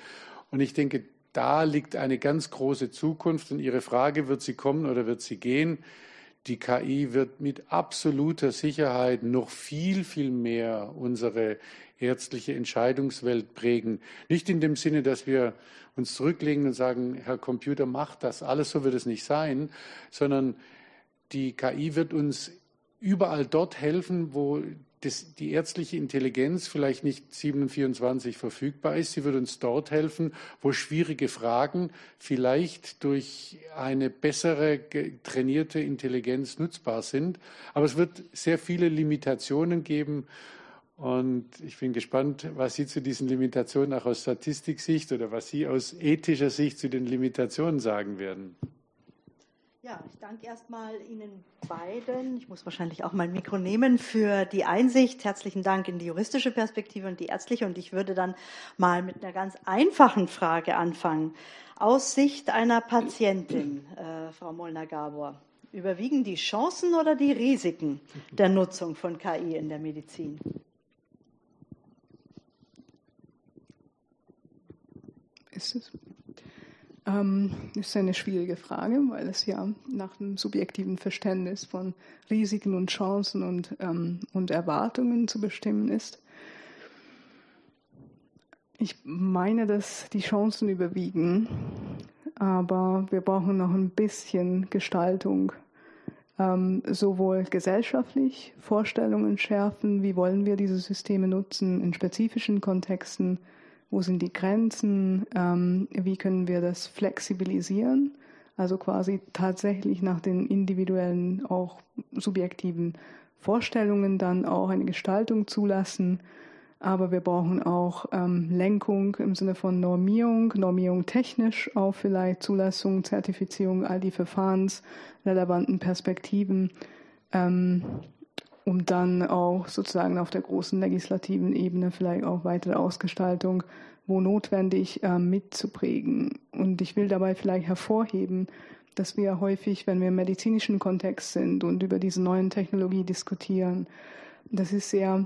Und ich denke, da liegt eine ganz große Zukunft. Und Ihre Frage, wird sie kommen oder wird sie gehen? Die KI wird mit absoluter Sicherheit noch viel, viel mehr unsere ärztliche Entscheidungswelt prägen. Nicht in dem Sinne, dass wir uns zurücklegen und sagen, Herr Computer, macht das. Alles so wird es nicht sein, sondern die KI wird uns überall dort helfen, wo das, die ärztliche Intelligenz vielleicht nicht 724 verfügbar ist. Sie wird uns dort helfen, wo schwierige Fragen vielleicht durch eine bessere trainierte Intelligenz nutzbar sind. Aber es wird sehr viele Limitationen geben und ich bin gespannt, was Sie zu diesen Limitationen auch aus Statistiksicht oder was Sie aus ethischer Sicht zu den Limitationen sagen werden. Ja, ich danke erstmal Ihnen beiden. Ich muss wahrscheinlich auch mein Mikro nehmen für die Einsicht. Herzlichen Dank in die juristische Perspektive und die ärztliche. Und ich würde dann mal mit einer ganz einfachen Frage anfangen. Aus Sicht einer Patientin, äh, Frau Molnar-Gabor, überwiegen die Chancen oder die Risiken der Nutzung von KI in der Medizin? ist es? Ähm, ist eine schwierige Frage, weil es ja nach dem subjektiven Verständnis von Risiken und Chancen und, ähm, und Erwartungen zu bestimmen ist. Ich meine, dass die Chancen überwiegen, aber wir brauchen noch ein bisschen Gestaltung, ähm, sowohl gesellschaftlich Vorstellungen schärfen, wie wollen wir diese Systeme nutzen in spezifischen Kontexten, wo sind die Grenzen, ähm, wie können wir das flexibilisieren, also quasi tatsächlich nach den individuellen, auch subjektiven Vorstellungen dann auch eine Gestaltung zulassen. Aber wir brauchen auch ähm, Lenkung im Sinne von Normierung, Normierung technisch, auch vielleicht Zulassung, Zertifizierung, all die verfahrensrelevanten Perspektiven, ähm, um dann auch sozusagen auf der großen legislativen Ebene vielleicht auch weitere Ausgestaltung wo notwendig äh, mitzuprägen. Und ich will dabei vielleicht hervorheben, dass wir häufig, wenn wir im medizinischen Kontext sind und über diese neuen Technologie diskutieren, das ist sehr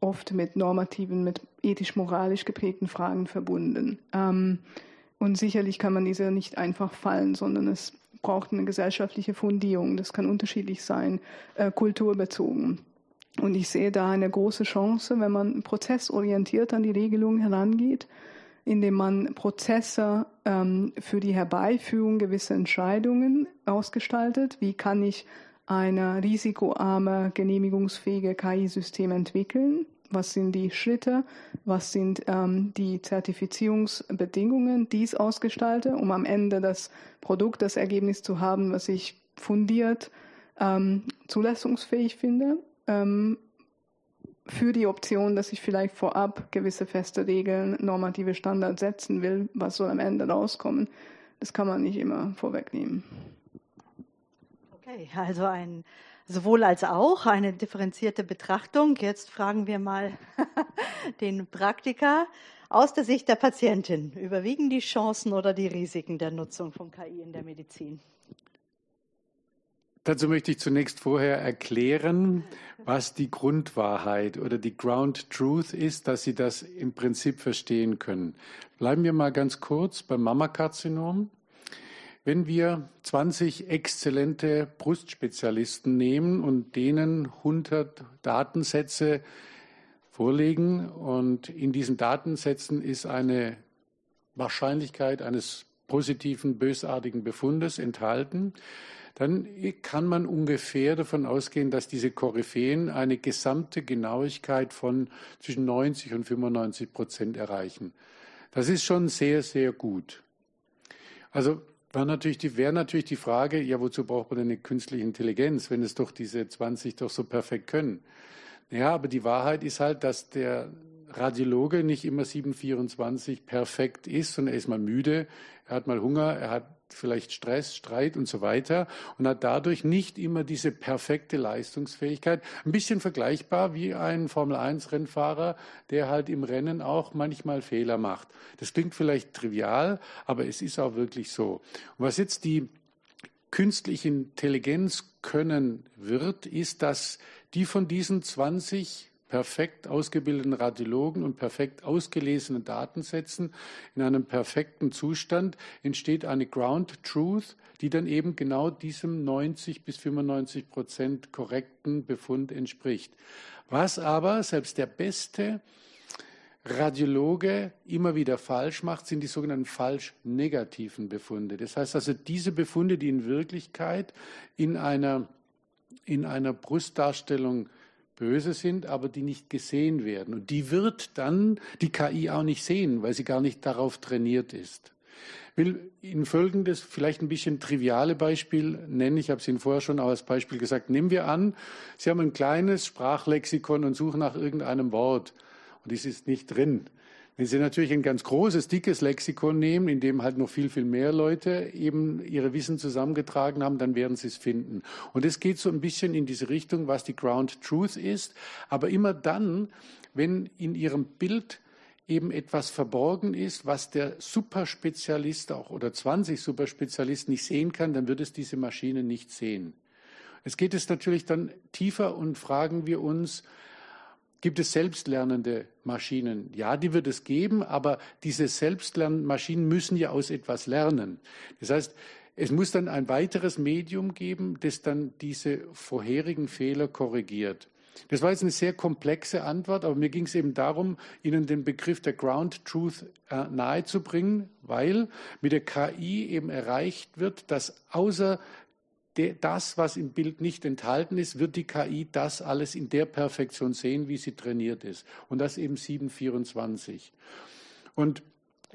oft mit normativen, mit ethisch-moralisch geprägten Fragen verbunden. Ähm, und sicherlich kann man diese nicht einfach fallen, sondern es braucht eine gesellschaftliche Fundierung. Das kann unterschiedlich sein, äh, kulturbezogen. Und ich sehe da eine große Chance, wenn man prozessorientiert an die Regelung herangeht, indem man Prozesse ähm, für die Herbeiführung gewisser Entscheidungen ausgestaltet. Wie kann ich eine risikoarme, genehmigungsfähige KI-System entwickeln? Was sind die Schritte? Was sind ähm, die Zertifizierungsbedingungen, die ich ausgestalte, um am Ende das Produkt, das Ergebnis zu haben, was ich fundiert, ähm, zulassungsfähig finde? ähm, für die Option, dass ich vielleicht vorab gewisse feste Regeln, normative Standards setzen will, was soll am Ende rauskommen. Das kann man nicht immer vorwegnehmen. Okay, also ein sowohl als auch eine differenzierte Betrachtung. Jetzt fragen wir mal den Praktiker aus der Sicht der Patientin. Überwiegen die Chancen oder die Risiken der Nutzung von KI in der Medizin? Dazu möchte ich zunächst vorher erklären, was die Grundwahrheit oder die Ground Truth ist, dass Sie das im Prinzip verstehen können. Bleiben wir mal ganz kurz beim Mammakarzinom. Wenn wir 20 exzellente Brustspezialisten nehmen und denen 100 Datensätze vorlegen und in diesen Datensätzen ist eine Wahrscheinlichkeit eines positiven, bösartigen Befundes enthalten, dann kann man ungefähr davon ausgehen, dass diese Koryphäen eine gesamte Genauigkeit von zwischen 90 und 95 Prozent erreichen. Das ist schon sehr, sehr gut. Also wäre natürlich, die, wäre natürlich die Frage, ja, wozu braucht man denn eine künstliche Intelligenz, wenn es doch diese 20 doch so perfekt können? Ja, aber die Wahrheit ist halt, dass der Radiologe nicht immer 724 perfekt ist, sondern er ist mal müde, er hat mal Hunger, er hat vielleicht Stress, Streit und so weiter und hat dadurch nicht immer diese perfekte Leistungsfähigkeit. Ein bisschen vergleichbar wie ein Formel-1-Rennfahrer, der halt im Rennen auch manchmal Fehler macht. Das klingt vielleicht trivial, aber es ist auch wirklich so. Und was jetzt die künstliche Intelligenz können wird, ist, dass die von diesen 20 perfekt ausgebildeten Radiologen und perfekt ausgelesenen Datensätzen in einem perfekten Zustand entsteht eine Ground Truth, die dann eben genau diesem 90 bis 95 Prozent korrekten Befund entspricht. Was aber selbst der beste Radiologe immer wieder falsch macht, sind die sogenannten falsch negativen Befunde. Das heißt also diese Befunde, die in Wirklichkeit in einer, in einer Brustdarstellung böse sind, aber die nicht gesehen werden. Und die wird dann die KI auch nicht sehen, weil sie gar nicht darauf trainiert ist. Ich will Ihnen folgendes, vielleicht ein bisschen triviale Beispiel nennen. Ich habe es Ihnen vorher schon als Beispiel gesagt. Nehmen wir an, Sie haben ein kleines Sprachlexikon und suchen nach irgendeinem Wort. Und es ist nicht drin. Wenn Sie natürlich ein ganz großes, dickes Lexikon nehmen, in dem halt noch viel, viel mehr Leute eben ihre Wissen zusammengetragen haben, dann werden Sie es finden. Und es geht so ein bisschen in diese Richtung, was die Ground Truth ist. Aber immer dann, wenn in Ihrem Bild eben etwas verborgen ist, was der Superspezialist auch oder 20 Superspezialisten nicht sehen kann, dann wird es diese Maschine nicht sehen. Es geht es natürlich dann tiefer und fragen wir uns, Gibt es selbstlernende Maschinen? Ja, die wird es geben, aber diese selbstlernenden Maschinen müssen ja aus etwas lernen. Das heißt, es muss dann ein weiteres Medium geben, das dann diese vorherigen Fehler korrigiert. Das war jetzt eine sehr komplexe Antwort, aber mir ging es eben darum, Ihnen den Begriff der Ground Truth äh, nahezubringen, weil mit der KI eben erreicht wird, dass außer das, was im Bild nicht enthalten ist, wird die KI das alles in der Perfektion sehen, wie sie trainiert ist. Und das eben 724. Und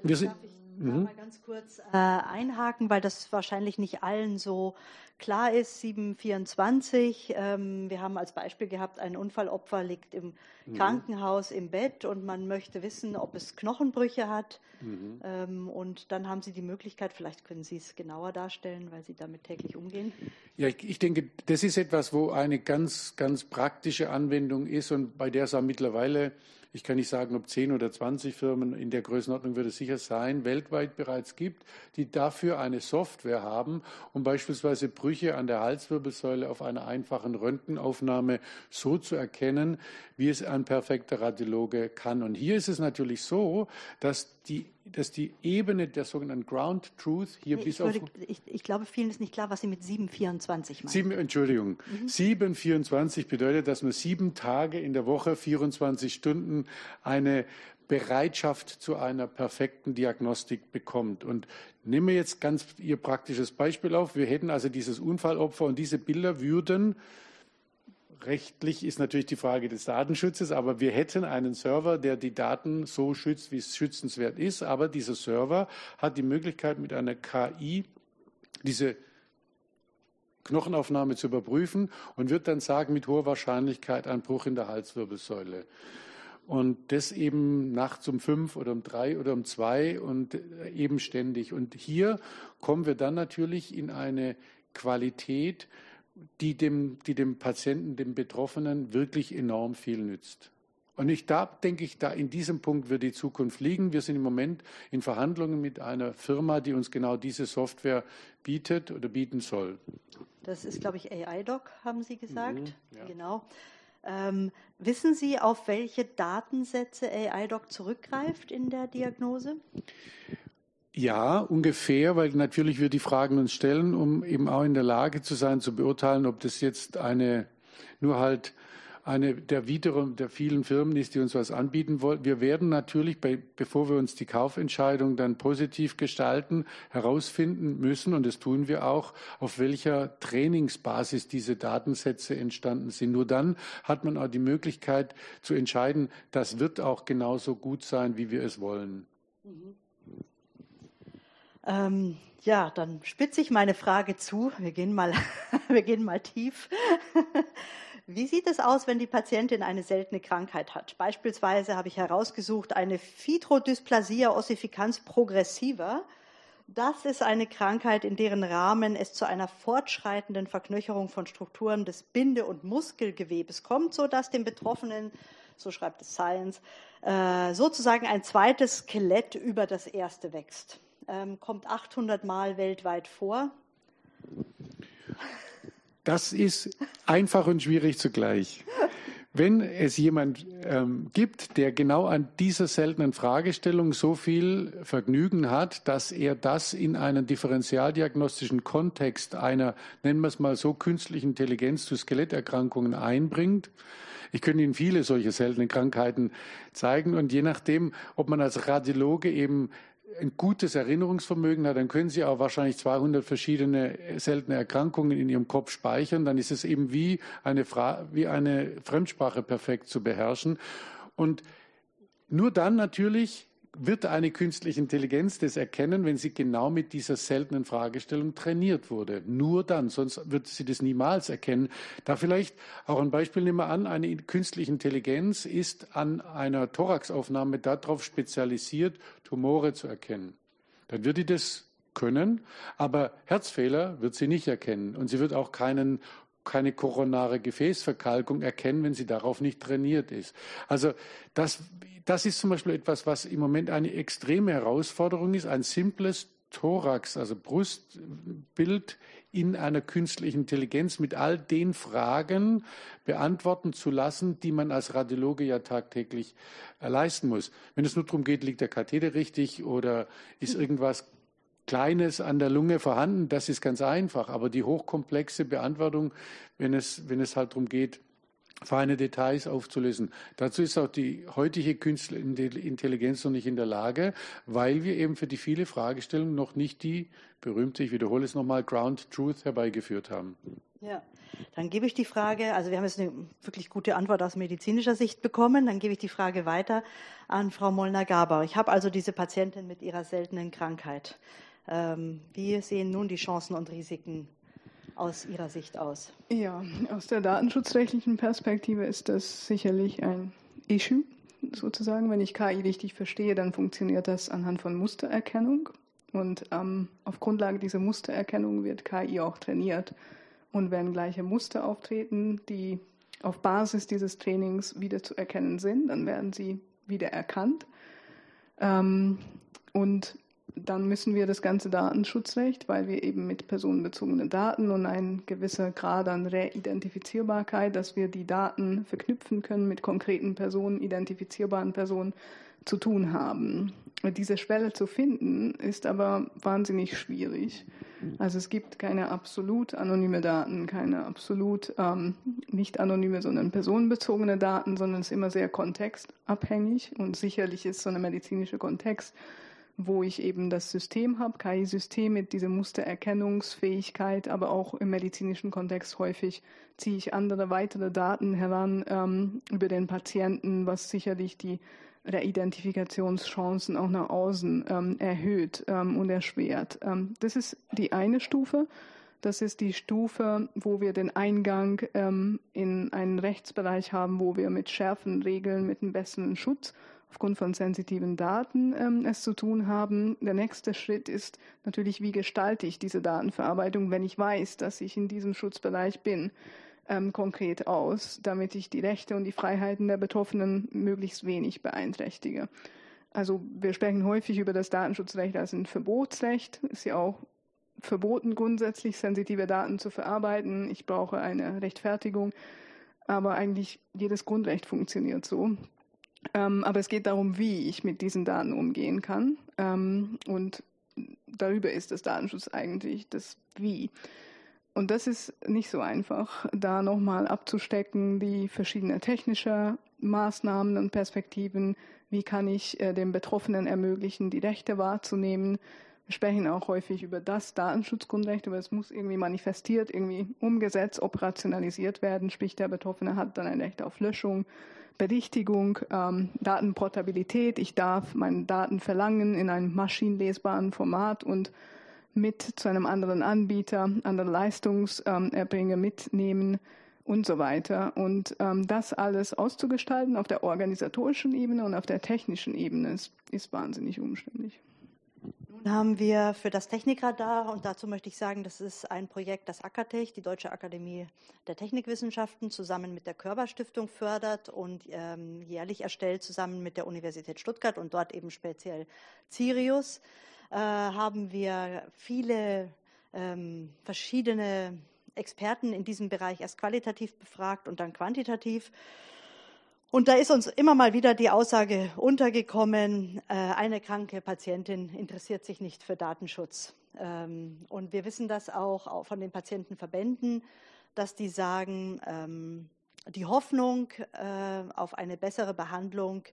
wir sind. Darf ich mhm. mal ganz kurz äh, einhaken, weil das wahrscheinlich nicht allen so klar ist, 724. Ähm, wir haben als Beispiel gehabt, ein Unfallopfer liegt im mhm. Krankenhaus im Bett und man möchte wissen, ob es Knochenbrüche hat. Mhm. Ähm, und dann haben Sie die Möglichkeit, vielleicht können Sie es genauer darstellen, weil Sie damit täglich umgehen. Ja, ich, ich denke, das ist etwas, wo eine ganz, ganz praktische Anwendung ist und bei der es auch mittlerweile ich kann nicht sagen, ob 10 oder 20 Firmen in der Größenordnung wird es sicher sein, weltweit bereits gibt, die dafür eine Software haben, um beispielsweise Brüche an der Halswirbelsäule auf einer einfachen Röntgenaufnahme so zu erkennen, wie es ein perfekter Radiologe kann. Und hier ist es natürlich so, dass die, dass die Ebene der sogenannten Ground Truth hier nee, bis würde, auf. Ich, ich, glaube, vielen ist nicht klar, was Sie mit 724 meinen. Sieben, Entschuldigung. Mhm. 724 bedeutet, dass man sieben Tage in der Woche, 24 Stunden eine Bereitschaft zu einer perfekten Diagnostik bekommt. Und nehmen wir jetzt ganz Ihr praktisches Beispiel auf. Wir hätten also dieses Unfallopfer und diese Bilder würden rechtlich ist natürlich die Frage des Datenschutzes, aber wir hätten einen Server, der die Daten so schützt, wie es schützenswert ist. Aber dieser Server hat die Möglichkeit, mit einer KI diese Knochenaufnahme zu überprüfen und wird dann sagen, mit hoher Wahrscheinlichkeit ein Bruch in der Halswirbelsäule. Und das eben nachts um fünf oder um drei oder um zwei und eben ständig. Und hier kommen wir dann natürlich in eine Qualität, die dem, die dem Patienten, dem Betroffenen wirklich enorm viel nützt. Und ich da denke ich, da in diesem Punkt wird die Zukunft liegen. Wir sind im Moment in Verhandlungen mit einer Firma, die uns genau diese Software bietet oder bieten soll. Das ist, glaube ich, AI-Doc, haben Sie gesagt. Mhm, ja. Genau. Ähm, wissen Sie, auf welche Datensätze AI-Doc zurückgreift in der Diagnose? Ja, ungefähr, weil natürlich wir die Fragen uns stellen, um eben auch in der Lage zu sein, zu beurteilen, ob das jetzt eine nur halt eine der wiederum der vielen Firmen ist, die uns was anbieten wollen. Wir werden natürlich, bei, bevor wir uns die Kaufentscheidung dann positiv gestalten, herausfinden müssen, und das tun wir auch, auf welcher Trainingsbasis diese Datensätze entstanden sind. Nur dann hat man auch die Möglichkeit zu entscheiden, das wird auch genauso gut sein, wie wir es wollen. Mhm. Ähm, ja, dann spitze ich meine Frage zu. Wir gehen mal, wir gehen mal tief. Wie sieht es aus, wenn die Patientin eine seltene Krankheit hat? Beispielsweise habe ich herausgesucht eine Phytrodysplasia ossificans progressiva. Das ist eine Krankheit, in deren Rahmen es zu einer fortschreitenden Verknöcherung von Strukturen des Binde- und Muskelgewebes kommt, sodass dem Betroffenen, so schreibt es Science, äh, sozusagen ein zweites Skelett über das erste wächst. Ähm, kommt 800 Mal weltweit vor. Das ist einfach und schwierig zugleich. Wenn es jemand ähm, gibt, der genau an dieser seltenen Fragestellung so viel Vergnügen hat, dass er das in einen differentialdiagnostischen Kontext einer, nennen wir es mal so, künstlichen Intelligenz zu Skeletterkrankungen einbringt, ich könnte Ihnen viele solche seltene Krankheiten zeigen und je nachdem, ob man als Radiologe eben ein gutes Erinnerungsvermögen hat, dann können Sie auch wahrscheinlich 200 verschiedene seltene Erkrankungen in Ihrem Kopf speichern. Dann ist es eben wie eine, Fra wie eine Fremdsprache perfekt zu beherrschen. Und nur dann natürlich wird eine künstliche Intelligenz das erkennen, wenn sie genau mit dieser seltenen Fragestellung trainiert wurde. Nur dann, sonst wird sie das niemals erkennen. Da vielleicht auch ein Beispiel nehmen wir an, eine künstliche Intelligenz ist an einer Thoraxaufnahme darauf spezialisiert, Tumore zu erkennen. Dann wird die das können, aber Herzfehler wird sie nicht erkennen und sie wird auch keinen keine koronare Gefäßverkalkung erkennen, wenn sie darauf nicht trainiert ist. Also das, das ist zum Beispiel etwas, was im Moment eine extreme Herausforderung ist, ein simples Thorax, also Brustbild in einer künstlichen Intelligenz mit all den Fragen beantworten zu lassen, die man als Radiologe ja tagtäglich äh, leisten muss. Wenn es nur darum geht, liegt der Katheter richtig oder ist irgendwas Kleines an der Lunge vorhanden, das ist ganz einfach. Aber die hochkomplexe Beantwortung, wenn es, wenn es halt darum geht, feine Details aufzulösen. Dazu ist auch die heutige künstliche Intelligenz noch nicht in der Lage, weil wir eben für die viele Fragestellungen noch nicht die berühmte, ich wiederhole es nochmal, Ground Truth herbeigeführt haben. Ja, dann gebe ich die Frage, also wir haben jetzt eine wirklich gute Antwort aus medizinischer Sicht bekommen, dann gebe ich die Frage weiter an Frau Molnar-Gabau. Ich habe also diese Patientin mit ihrer seltenen Krankheit. Ähm, wie sehen nun die Chancen und Risiken aus Ihrer Sicht aus? Ja, aus der datenschutzrechtlichen Perspektive ist das sicherlich ein Issue. Sozusagen, wenn ich KI richtig verstehe, dann funktioniert das anhand von Mustererkennung. Und ähm, auf Grundlage dieser Mustererkennung wird KI auch trainiert. Und wenn gleiche Muster auftreten, die auf Basis dieses Trainings wieder zu erkennen sind, dann werden sie wieder erkannt. Ähm, und dann müssen wir das ganze Datenschutzrecht, weil wir eben mit personenbezogenen Daten und ein gewisser Grad an Reidentifizierbarkeit, dass wir die Daten verknüpfen können mit konkreten Personen, identifizierbaren Personen zu tun haben. Diese Schwelle zu finden ist aber wahnsinnig schwierig. Also es gibt keine absolut anonyme Daten, keine absolut ähm, nicht anonyme, sondern personenbezogene Daten, sondern es ist immer sehr kontextabhängig und sicherlich ist so ein medizinischer Kontext wo ich eben das System habe, KI-System mit dieser Mustererkennungsfähigkeit, aber auch im medizinischen Kontext häufig ziehe ich andere weitere Daten heran ähm, über den Patienten, was sicherlich die Reidentifikationschancen auch nach außen ähm, erhöht ähm, und erschwert. Ähm, das ist die eine Stufe. Das ist die Stufe, wo wir den Eingang ähm, in einen Rechtsbereich haben, wo wir mit schärfen Regeln, mit einem besseren Schutz aufgrund von sensitiven Daten ähm, es zu tun haben. Der nächste Schritt ist natürlich, wie gestalte ich diese Datenverarbeitung, wenn ich weiß, dass ich in diesem Schutzbereich bin, ähm, konkret aus, damit ich die Rechte und die Freiheiten der Betroffenen möglichst wenig beeinträchtige. Also wir sprechen häufig über das Datenschutzrecht als ein Verbotsrecht. Ist ja auch verboten, grundsätzlich sensitive Daten zu verarbeiten. Ich brauche eine Rechtfertigung. Aber eigentlich jedes Grundrecht funktioniert so. Ähm, aber es geht darum, wie ich mit diesen Daten umgehen kann. Ähm, und darüber ist das Datenschutz eigentlich das Wie. Und das ist nicht so einfach, da nochmal abzustecken, die verschiedenen technischen Maßnahmen und Perspektiven. Wie kann ich äh, den Betroffenen ermöglichen, die Rechte wahrzunehmen? Wir sprechen auch häufig über das Datenschutzgrundrecht, aber es muss irgendwie manifestiert, irgendwie umgesetzt, operationalisiert werden. Sprich, der Betroffene hat dann ein Recht auf Löschung, Berichtigung, ähm, Datenportabilität. Ich darf meine Daten verlangen in einem maschinenlesbaren Format und mit zu einem anderen Anbieter, andere Leistungserbringer mitnehmen und so weiter. Und ähm, das alles auszugestalten auf der organisatorischen Ebene und auf der technischen Ebene ist, ist wahnsinnig umständlich haben wir für das Technikradar, und dazu möchte ich sagen, das ist ein Projekt, das ACATECH, die Deutsche Akademie der Technikwissenschaften, zusammen mit der Körperstiftung fördert und ähm, jährlich erstellt, zusammen mit der Universität Stuttgart und dort eben speziell Sirius, äh, haben wir viele ähm, verschiedene Experten in diesem Bereich erst qualitativ befragt und dann quantitativ. Und da ist uns immer mal wieder die Aussage untergekommen, äh, eine kranke Patientin interessiert sich nicht für Datenschutz. Ähm, und wir wissen das auch von den Patientenverbänden, dass die sagen, ähm, die Hoffnung äh, auf eine bessere Behandlung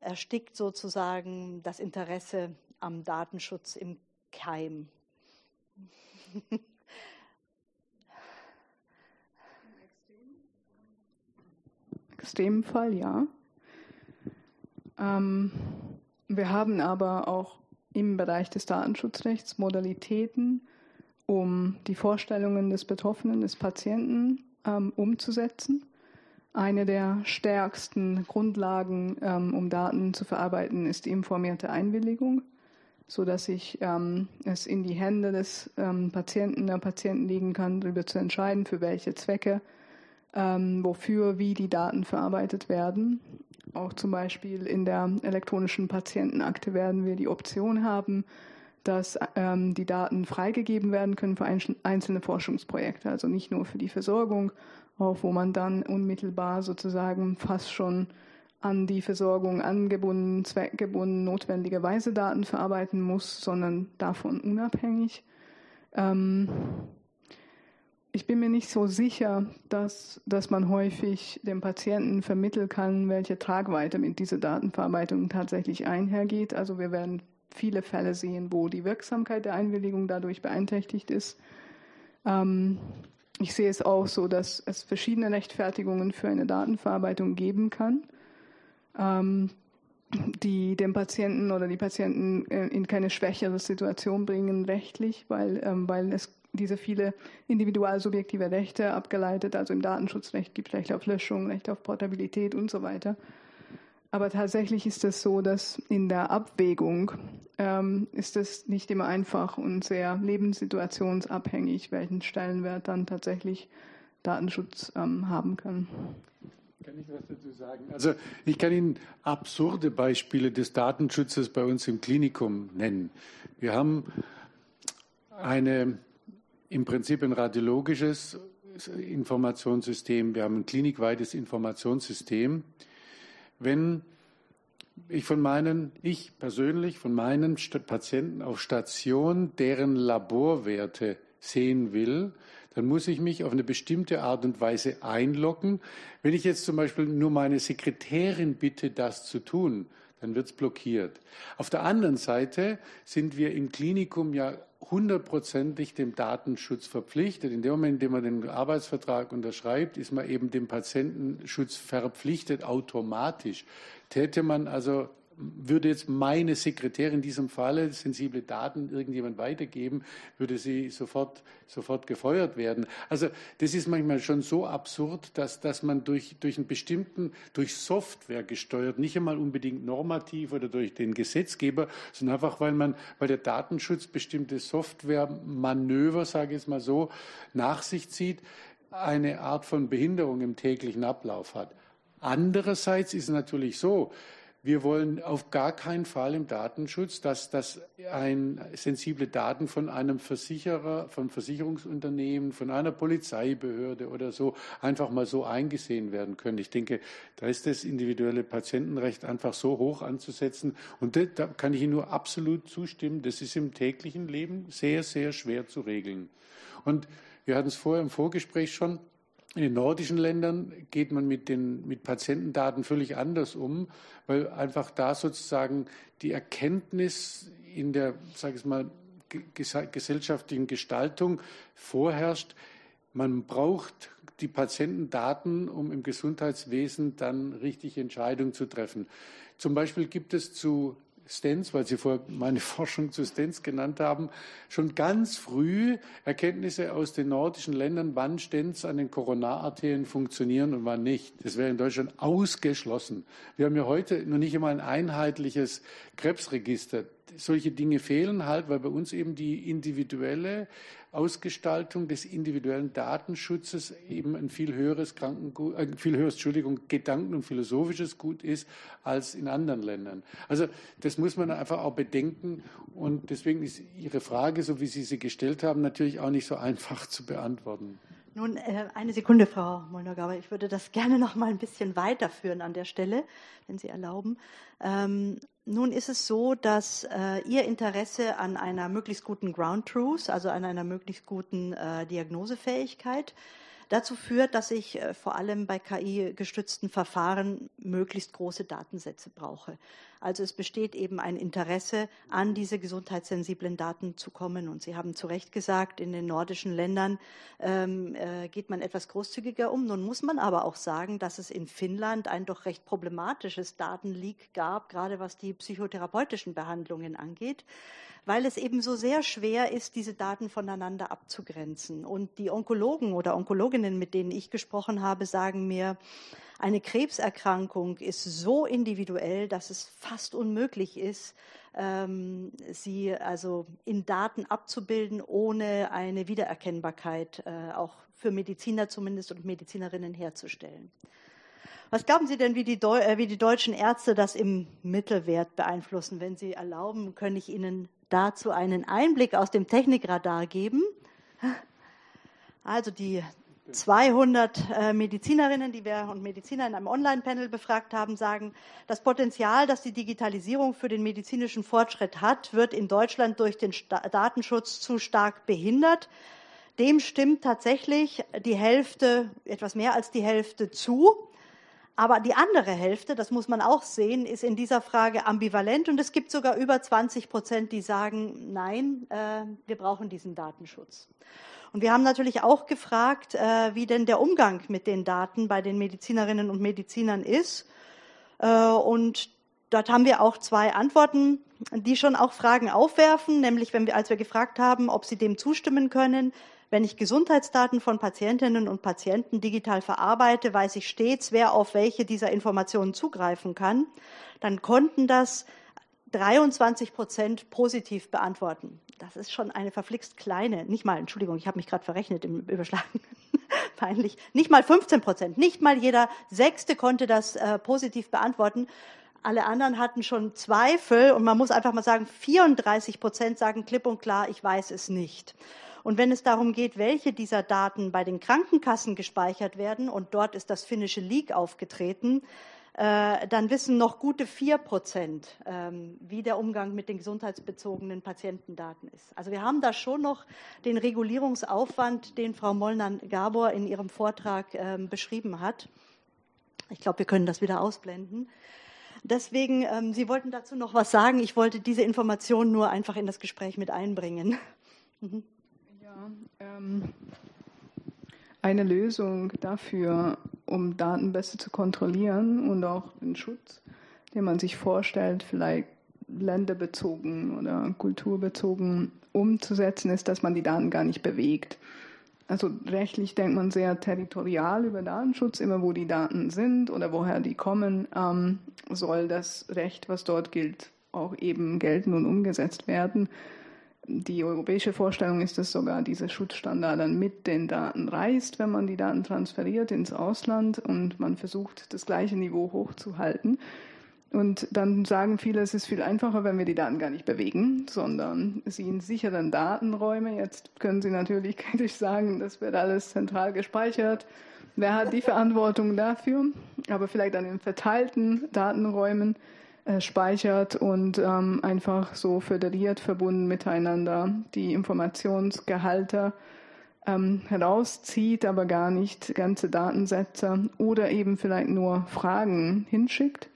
erstickt sozusagen das Interesse am Datenschutz im Keim. Extremfall, ja. Ähm, wir haben aber auch im Bereich des Datenschutzrechts Modalitäten, um die Vorstellungen des Betroffenen, des Patienten ähm, umzusetzen. Eine der stärksten Grundlagen, ähm, um Daten zu verarbeiten, ist die informierte Einwilligung, so dass ich ähm, es in die Hände des ähm, Patienten, der Patienten legen kann, darüber zu entscheiden, für welche Zwecke ähm, wofür wie die Daten verarbeitet werden. Auch zum Beispiel in der elektronischen Patientenakte werden wir die Option haben, dass ähm, die Daten freigegeben werden können für einzelne Forschungsprojekte, also nicht nur für die Versorgung, auch wo man dann unmittelbar sozusagen fast schon an die Versorgung angebunden, zweckgebunden, notwendigerweise Daten verarbeiten muss, sondern davon unabhängig. Ähm, ich bin mir nicht so sicher, dass, dass man häufig dem Patienten vermitteln kann, welche Tragweite mit dieser Datenverarbeitung tatsächlich einhergeht. Also wir werden viele Fälle sehen, wo die Wirksamkeit der Einwilligung dadurch beeinträchtigt ist. Ähm, ich sehe es auch so, dass es verschiedene Rechtfertigungen für eine Datenverarbeitung geben kann, ähm, die den Patienten oder die Patienten in keine schwächere Situation bringen rechtlich, weil, ähm, weil es diese viele individualsubjektive Rechte abgeleitet, also im Datenschutzrecht gibt es Recht auf Löschung, Recht auf Portabilität und so weiter. Aber tatsächlich ist es so, dass in der Abwägung ähm, ist es nicht immer einfach und sehr lebenssituationsabhängig, welchen Stellenwert dann tatsächlich Datenschutz ähm, haben kann. Kann ich was dazu sagen? Also ich kann Ihnen absurde Beispiele des Datenschutzes bei uns im Klinikum nennen. Wir haben eine im Prinzip ein radiologisches Informationssystem, wir haben ein klinikweites Informationssystem. Wenn ich von meinen, ich persönlich von meinen Patienten auf Station deren Laborwerte sehen will, dann muss ich mich auf eine bestimmte Art und Weise einloggen. Wenn ich jetzt zum Beispiel nur meine Sekretärin bitte, das zu tun, dann wird es blockiert. Auf der anderen Seite sind wir im Klinikum ja hundertprozentig dem Datenschutz verpflichtet. In dem Moment, in dem man den Arbeitsvertrag unterschreibt, ist man eben dem Patientenschutz verpflichtet automatisch. Täte man also würde jetzt meine Sekretärin in diesem Falle sensible Daten irgendjemand weitergeben, würde sie sofort, sofort gefeuert werden. Also das ist manchmal schon so absurd, dass, dass man durch, durch einen bestimmten, durch Software gesteuert, nicht einmal unbedingt normativ oder durch den Gesetzgeber, sondern einfach, weil man, weil der Datenschutz bestimmte Softwaremanöver, sage ich es mal so, nach sich zieht, eine Art von Behinderung im täglichen Ablauf hat. Andererseits ist es natürlich so, wir wollen auf gar keinen Fall im Datenschutz, dass, dass ein, sensible Daten von einem Versicherer, von Versicherungsunternehmen, von einer Polizeibehörde oder so einfach mal so eingesehen werden können. Ich denke, da ist das individuelle Patientenrecht einfach so hoch anzusetzen. Und da, da kann ich Ihnen nur absolut zustimmen. Das ist im täglichen Leben sehr, sehr schwer zu regeln. Und wir hatten es vorher im Vorgespräch schon. In den nordischen Ländern geht man mit den mit Patientendaten völlig anders um, weil einfach da sozusagen die Erkenntnis in der, sage ich mal, gesellschaftlichen Gestaltung vorherrscht. Man braucht die Patientendaten, um im Gesundheitswesen dann richtige Entscheidungen zu treffen. Zum Beispiel gibt es zu Stents, weil Sie vorher meine Forschung zu Stents genannt haben, schon ganz früh Erkenntnisse aus den nordischen Ländern, wann Stents an den Koronararterien funktionieren und wann nicht. Das wäre in Deutschland ausgeschlossen. Wir haben ja heute noch nicht einmal ein einheitliches Krebsregister. Solche Dinge fehlen halt, weil bei uns eben die individuelle Ausgestaltung des individuellen Datenschutzes eben ein viel höheres Krankengut, äh, viel höheres, Entschuldigung, Gedanken- und philosophisches Gut ist als in anderen Ländern. Also das muss man einfach auch bedenken und deswegen ist Ihre Frage, so wie Sie sie gestellt haben, natürlich auch nicht so einfach zu beantworten. Nun, äh, eine Sekunde, Frau Molnogaber. Ich würde das gerne noch mal ein bisschen weiterführen an der Stelle, wenn Sie erlauben. Nun ist es so, dass äh, Ihr Interesse an einer möglichst guten Ground Truth, also an einer möglichst guten äh, Diagnosefähigkeit, dazu führt, dass ich äh, vor allem bei KI-gestützten Verfahren möglichst große Datensätze brauche. Also es besteht eben ein Interesse, an diese gesundheitssensiblen Daten zu kommen. Und Sie haben zu Recht gesagt, in den nordischen Ländern ähm, äh, geht man etwas großzügiger um. Nun muss man aber auch sagen, dass es in Finnland ein doch recht problematisches Datenleak gab, gerade was die psychotherapeutischen Behandlungen angeht weil es eben so sehr schwer ist, diese Daten voneinander abzugrenzen. Und die Onkologen oder Onkologinnen, mit denen ich gesprochen habe, sagen mir, eine Krebserkrankung ist so individuell, dass es fast unmöglich ist, ähm, sie also in Daten abzubilden, ohne eine Wiedererkennbarkeit äh, auch für Mediziner zumindest und Medizinerinnen herzustellen. Was glauben Sie denn, wie die, äh, wie die deutschen Ärzte das im Mittelwert beeinflussen? Wenn Sie erlauben, kann ich Ihnen dazu einen Einblick aus dem Technikradar geben. Also die 200 äh, Medizinerinnen die wir, und Mediziner in einem Online-Panel befragt haben, sagen, das Potenzial, das die Digitalisierung für den medizinischen Fortschritt hat, wird in Deutschland durch den Datenschutz zu stark behindert. Dem stimmt tatsächlich die Hälfte, etwas mehr als die Hälfte zu. Aber die andere Hälfte, das muss man auch sehen, ist in dieser Frage ambivalent und es gibt sogar über 20 Prozent, die sagen, nein, äh, wir brauchen diesen Datenschutz. Und wir haben natürlich auch gefragt, äh, wie denn der Umgang mit den Daten bei den Medizinerinnen und Medizinern ist. Äh, und dort haben wir auch zwei Antworten, die schon auch Fragen aufwerfen, nämlich wenn wir, als wir gefragt haben, ob sie dem zustimmen können, wenn ich Gesundheitsdaten von Patientinnen und Patienten digital verarbeite, weiß ich stets, wer auf welche dieser Informationen zugreifen kann. Dann konnten das 23 Prozent positiv beantworten. Das ist schon eine verflixt kleine, nicht mal, Entschuldigung, ich habe mich gerade verrechnet im Überschlagen, peinlich, nicht mal 15 Prozent, nicht mal jeder Sechste konnte das äh, positiv beantworten. Alle anderen hatten schon Zweifel und man muss einfach mal sagen, 34 Prozent sagen klipp und klar, ich weiß es nicht. Und wenn es darum geht, welche dieser Daten bei den Krankenkassen gespeichert werden, und dort ist das finnische Leak aufgetreten, äh, dann wissen noch gute vier Prozent, ähm, wie der Umgang mit den gesundheitsbezogenen Patientendaten ist. Also wir haben da schon noch den Regulierungsaufwand, den Frau Mollner-Gabor in ihrem Vortrag ähm, beschrieben hat. Ich glaube, wir können das wieder ausblenden. Deswegen, ähm, Sie wollten dazu noch was sagen. Ich wollte diese Information nur einfach in das Gespräch mit einbringen. Ähm, eine Lösung dafür, um Daten besser zu kontrollieren und auch den Schutz den man sich vorstellt, vielleicht länderbezogen oder kulturbezogen umzusetzen, ist, dass man die Daten gar nicht bewegt. Also rechtlich denkt man sehr territorial über Datenschutz, immer wo die Daten sind oder woher die kommen, ähm, soll das Recht, was dort gilt, auch eben gelten und umgesetzt werden. Die europäische Vorstellung ist, dass sogar dieser Schutzstandard dann mit den Daten reist, wenn man die Daten transferiert ins Ausland und man versucht, das gleiche Niveau hochzuhalten. Und dann sagen viele, es ist viel einfacher, wenn wir die Daten gar nicht bewegen, sondern sie in sicheren Datenräume. Jetzt können Sie natürlich kritisch sagen, das wird alles zentral gespeichert. Wer hat die Verantwortung dafür? Aber vielleicht dann in verteilten Datenräumen speichert und ähm, einfach so föderiert, verbunden miteinander die Informationsgehalte ähm, herauszieht, aber gar nicht ganze Datensätze oder eben vielleicht nur Fragen hinschickt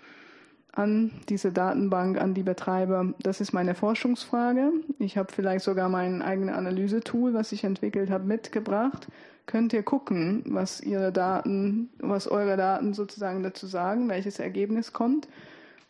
an diese Datenbank, an die Betreiber. Das ist meine Forschungsfrage. Ich habe vielleicht sogar mein eigenes Analysetool, was ich entwickelt habe, mitgebracht. Könnt ihr gucken, was Ihre Daten, was eure Daten sozusagen dazu sagen, welches Ergebnis kommt.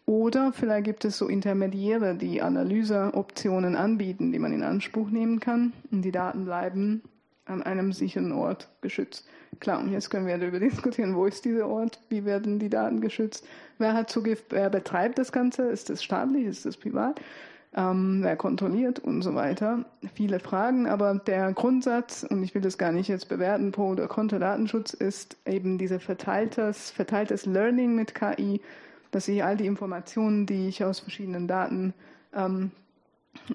Oder vielleicht gibt es so Intermediäre, die Analyseoptionen anbieten, die man in Anspruch nehmen kann. Und die Daten bleiben an einem sicheren Ort geschützt. Klar, und jetzt können wir darüber diskutieren, wo ist dieser Ort, wie werden die Daten geschützt, wer hat Zugriff, wer betreibt das Ganze, ist das staatlich, ist das privat, ähm, wer kontrolliert und so weiter. Viele Fragen, aber der Grundsatz, und ich will das gar nicht jetzt bewerten, pro oder contra Datenschutz, ist eben dieses verteiltes, verteiltes Learning mit KI, dass ich all die Informationen, die ich aus verschiedenen Daten ähm,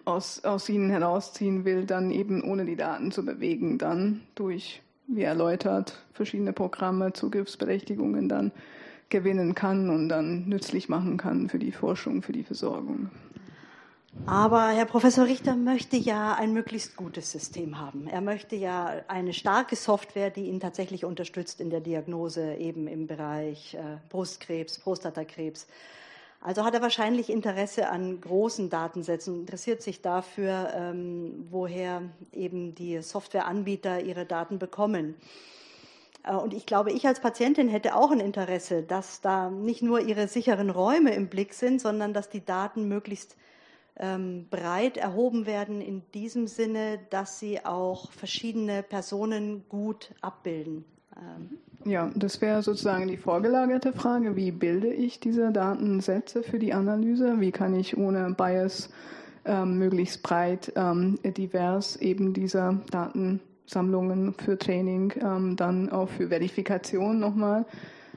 aus, aus ihnen herausziehen will, dann eben ohne die Daten zu bewegen, dann durch, wie erläutert, verschiedene Programme, Zugriffsberechtigungen dann gewinnen kann und dann nützlich machen kann für die Forschung, für die Versorgung. Aber Herr Professor Richter möchte ja ein möglichst gutes System haben. Er möchte ja eine starke Software, die ihn tatsächlich unterstützt in der Diagnose eben im Bereich äh, Brustkrebs, Prostatakrebs. Also hat er wahrscheinlich Interesse an großen Datensätzen, interessiert sich dafür, ähm, woher eben die Softwareanbieter ihre Daten bekommen. Äh, und ich glaube, ich als Patientin hätte auch ein Interesse, dass da nicht nur ihre sicheren Räume im Blick sind, sondern dass die Daten möglichst ähm, breit erhoben werden in diesem Sinne, dass sie auch verschiedene Personen gut abbilden. Ähm, ja, das wäre sozusagen die vorgelagerte Frage. Wie bilde ich diese Datensätze für die Analyse? Wie kann ich ohne Bias ähm, möglichst breit ähm, divers eben diese Datensammlungen für Training, ähm, dann auch für Verifikation nochmal,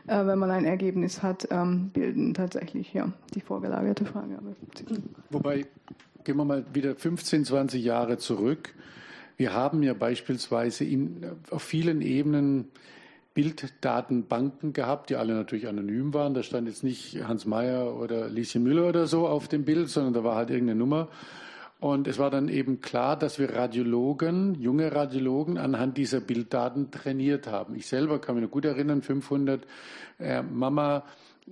äh, wenn man ein Ergebnis hat, ähm, bilden? Tatsächlich, ja, die vorgelagerte Frage. Wobei, gehen wir mal wieder 15, 20 Jahre zurück. Wir haben ja beispielsweise in, auf vielen Ebenen Bilddatenbanken gehabt, die alle natürlich anonym waren. Da stand jetzt nicht Hans Meyer oder Lieschen Müller oder so auf dem Bild, sondern da war halt irgendeine Nummer. Und es war dann eben klar, dass wir Radiologen, junge Radiologen, anhand dieser Bilddaten trainiert haben. Ich selber kann mich noch gut erinnern, 500 äh, Mama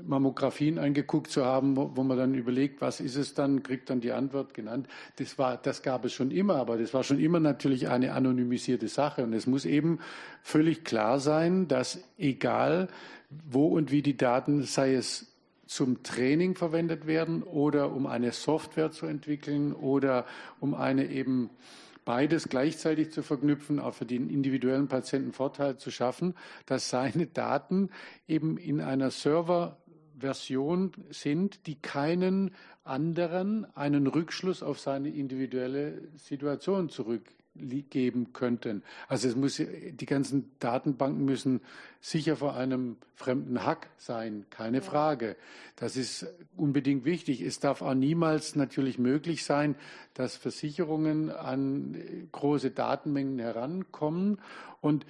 Mammografien angeguckt zu haben, wo, wo, man dann überlegt, was ist es dann, kriegt dann die Antwort genannt. Das war, das gab es schon immer, aber das war schon immer natürlich eine anonymisierte Sache. Und es muss eben völlig klar sein, dass egal wo und wie die Daten, sei es zum Training verwendet werden oder um eine Software zu entwickeln oder um eine eben beides gleichzeitig zu verknüpfen, auch für den individuellen Patienten Vorteil zu schaffen, dass seine Daten eben in einer Serverversion sind, die keinen anderen einen Rückschluss auf seine individuelle Situation zurück geben könnten. Also es muss, die ganzen Datenbanken müssen sicher vor einem fremden Hack sein, keine Frage. Das ist unbedingt wichtig. Es darf auch niemals natürlich möglich sein, dass Versicherungen an große Datenmengen herankommen und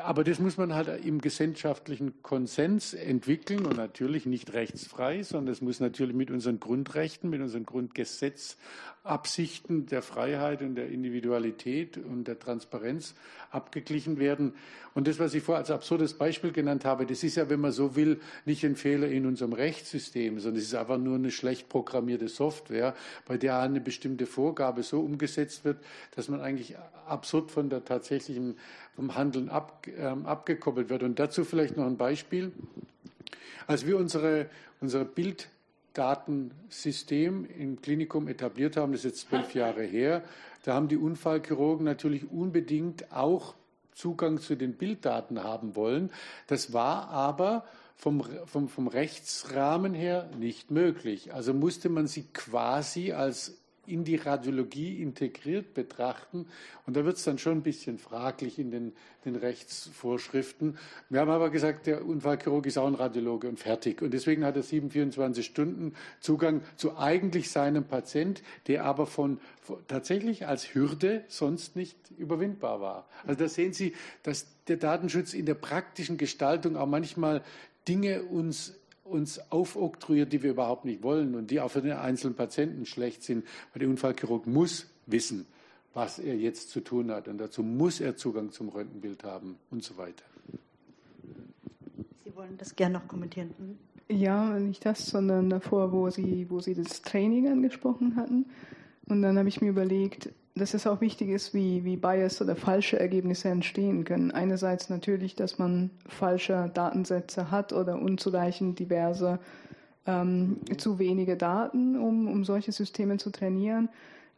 aber das muss man halt im gesellschaftlichen Konsens entwickeln und natürlich nicht rechtsfrei, sondern es muss natürlich mit unseren Grundrechten, mit unseren Grundgesetzabsichten der Freiheit und der Individualität und der Transparenz abgeglichen werden. Und das, was ich vorher als absurdes Beispiel genannt habe, das ist ja, wenn man so will, nicht ein Fehler in unserem Rechtssystem, sondern es ist einfach nur eine schlecht programmierte Software, bei der eine bestimmte Vorgabe so umgesetzt wird, dass man eigentlich absurd von der tatsächlichen vom Handeln ab, äh, abgekoppelt wird. Und dazu vielleicht noch ein Beispiel. Als wir unsere, unsere Bild Bilddatensystem im Klinikum etabliert haben, das ist jetzt zwölf Jahre her, da haben die Unfallchirurgen natürlich unbedingt auch Zugang zu den Bilddaten haben wollen. Das war aber vom, vom, vom Rechtsrahmen her nicht möglich. Also musste man sie quasi als in die Radiologie integriert betrachten. Und da wird es dann schon ein bisschen fraglich in den, den, Rechtsvorschriften. Wir haben aber gesagt, der Unfallchirurg ist auch ein Radiologe und fertig. Und deswegen hat er 7, 24 Stunden Zugang zu eigentlich seinem Patient, der aber von, von tatsächlich als Hürde sonst nicht überwindbar war. Also da sehen Sie, dass der Datenschutz in der praktischen Gestaltung auch manchmal Dinge uns uns aufoktroyiert, die wir überhaupt nicht wollen und die auch für den einzelnen Patienten schlecht sind. Weil der Unfallchirurg muss wissen, was er jetzt zu tun hat. Und dazu muss er Zugang zum Röntgenbild haben und so weiter. Sie wollen das gerne noch kommentieren. Hm? Ja, nicht das, sondern davor, wo Sie, wo Sie das Training angesprochen hatten. Und dann habe ich mir überlegt, dass es auch wichtig ist, wie, wie Bias oder falsche Ergebnisse entstehen können. Einerseits natürlich, dass man falsche Datensätze hat oder unzureichend diverse, ähm, zu wenige Daten, um, um solche Systeme zu trainieren.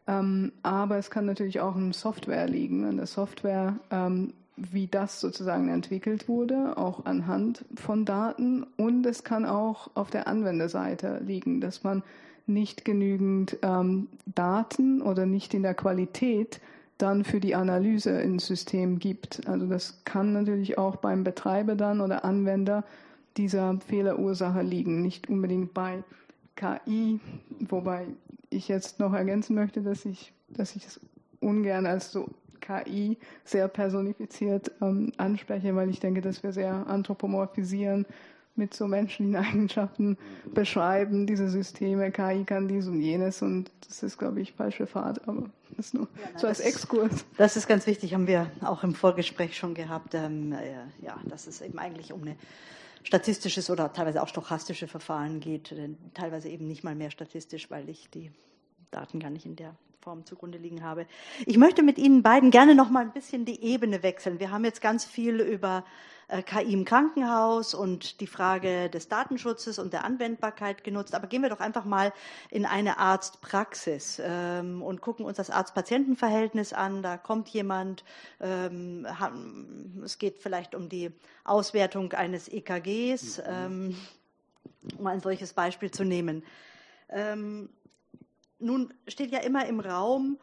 Ähm, aber es kann natürlich auch in Software liegen, an der Software, ähm, wie das sozusagen entwickelt wurde, auch anhand von Daten. Und es kann auch auf der Anwenderseite liegen, dass man nicht genügend ähm, Daten oder nicht in der Qualität dann für die Analyse ins System gibt. Also das kann natürlich auch beim Betreiber dann oder Anwender dieser Fehlerursache liegen, nicht unbedingt bei KI, wobei ich jetzt noch ergänzen möchte, dass ich, dass ich es ungern als so KI sehr personifiziert ähm, anspreche, weil ich denke, dass wir sehr anthropomorphisieren mit so menschlichen Eigenschaften beschreiben, diese Systeme, KI kann dies und jenes und das ist, glaube ich, falsche Fahrt, aber das ist nur ja, nein, so als Exkurs. Das ist ganz wichtig, haben wir auch im Vorgespräch schon gehabt, ähm, äh, ja, dass es eben eigentlich um ein statistisches oder teilweise auch stochastische Verfahren geht, teilweise eben nicht mal mehr statistisch, weil ich die Daten gar nicht in der Form zugrunde liegen habe. Ich möchte mit Ihnen beiden gerne noch mal ein bisschen die Ebene wechseln. Wir haben jetzt ganz viel über KI im Krankenhaus und die Frage des Datenschutzes und der Anwendbarkeit genutzt. Aber gehen wir doch einfach mal in eine Arztpraxis ähm, und gucken uns das Arzt-Patienten-Verhältnis an. Da kommt jemand, ähm, es geht vielleicht um die Auswertung eines EKGs, mhm. ähm, um ein solches Beispiel zu nehmen. Ähm, nun steht ja immer im Raum,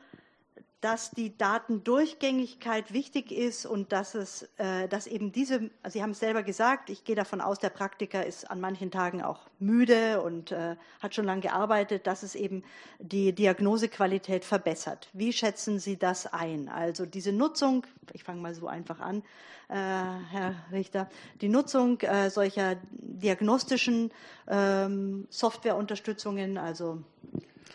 dass die Datendurchgängigkeit wichtig ist und dass es, äh, dass eben diese, also Sie haben es selber gesagt, ich gehe davon aus, der Praktiker ist an manchen Tagen auch müde und äh, hat schon lange gearbeitet, dass es eben die Diagnosequalität verbessert. Wie schätzen Sie das ein? Also diese Nutzung, ich fange mal so einfach an, äh, Herr Richter, die Nutzung äh, solcher diagnostischen ähm, Softwareunterstützungen, also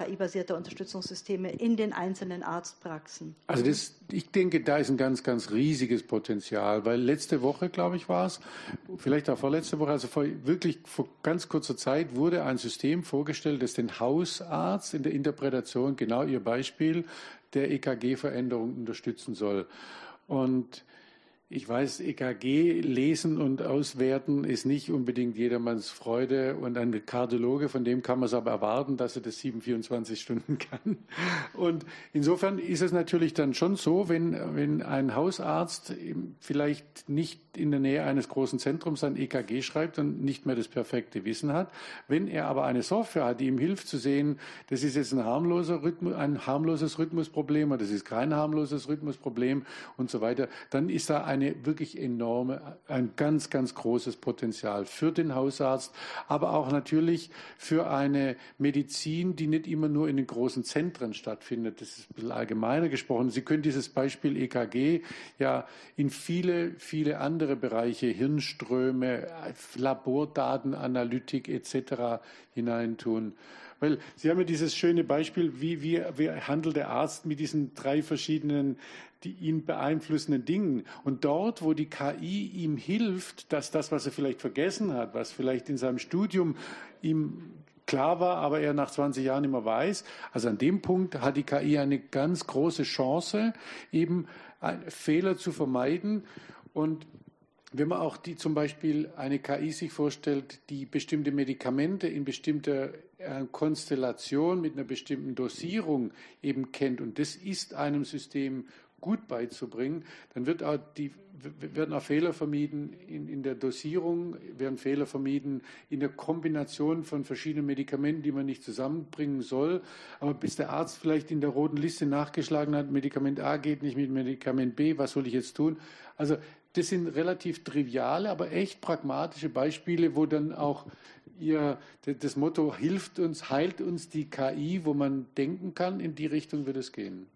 KI-basierte Unterstützungssysteme in den einzelnen Arztpraxen? Also das, ich denke, da ist ein ganz, ganz riesiges Potenzial, weil letzte Woche, glaube ich, war es, vielleicht auch vorletzte Woche, also vor, wirklich vor ganz kurzer Zeit wurde ein System vorgestellt, das den Hausarzt in der Interpretation, genau Ihr Beispiel, der EKG-Veränderung unterstützen soll. Und ich weiß, EKG lesen und auswerten ist nicht unbedingt jedermanns Freude und ein Kardiologe, von dem kann man es aber erwarten, dass er das 7, 24 Stunden kann. Und insofern ist es natürlich dann schon so, wenn, wenn ein Hausarzt vielleicht nicht in der Nähe eines großen Zentrums ein EKG schreibt und nicht mehr das perfekte Wissen hat, wenn er aber eine Software hat, die ihm hilft zu sehen, das ist jetzt ein, harmloser Rhythmus, ein harmloses Rhythmusproblem oder das ist kein harmloses Rhythmusproblem und so weiter, dann ist da eine eine wirklich enorme, ein ganz, ganz großes Potenzial für den Hausarzt, aber auch natürlich für eine Medizin, die nicht immer nur in den großen Zentren stattfindet. Das ist ein bisschen allgemeiner gesprochen. Sie können dieses Beispiel EKG ja in viele, viele andere Bereiche, Hirnströme, Labordatenanalytik etc. hineintun. Weil Sie haben ja dieses schöne Beispiel, wie, wie, wie handelt der Arzt mit diesen drei verschiedenen die ihn beeinflussenden Dingen. Und dort, wo die KI ihm hilft, dass das, was er vielleicht vergessen hat, was vielleicht in seinem Studium ihm klar war, aber er nach 20 Jahren immer weiß, also an dem Punkt hat die KI eine ganz große Chance, eben Fehler zu vermeiden. Und wenn man auch die zum Beispiel eine KI sich vorstellt, die bestimmte Medikamente in bestimmter äh, Konstellation mit einer bestimmten Dosierung eben kennt und das ist einem System gut beizubringen, dann wird auch die, werden auch Fehler vermieden in, in, der Dosierung, werden Fehler vermieden in der Kombination von verschiedenen Medikamenten, die man nicht zusammenbringen soll. Aber bis der Arzt vielleicht in der roten Liste nachgeschlagen hat, Medikament A geht nicht mit Medikament B, was soll ich jetzt tun? Also das sind relativ triviale, aber echt pragmatische Beispiele, wo dann auch ihr, das Motto hilft uns, heilt uns die KI, wo man denken kann, in die Richtung wird es gehen.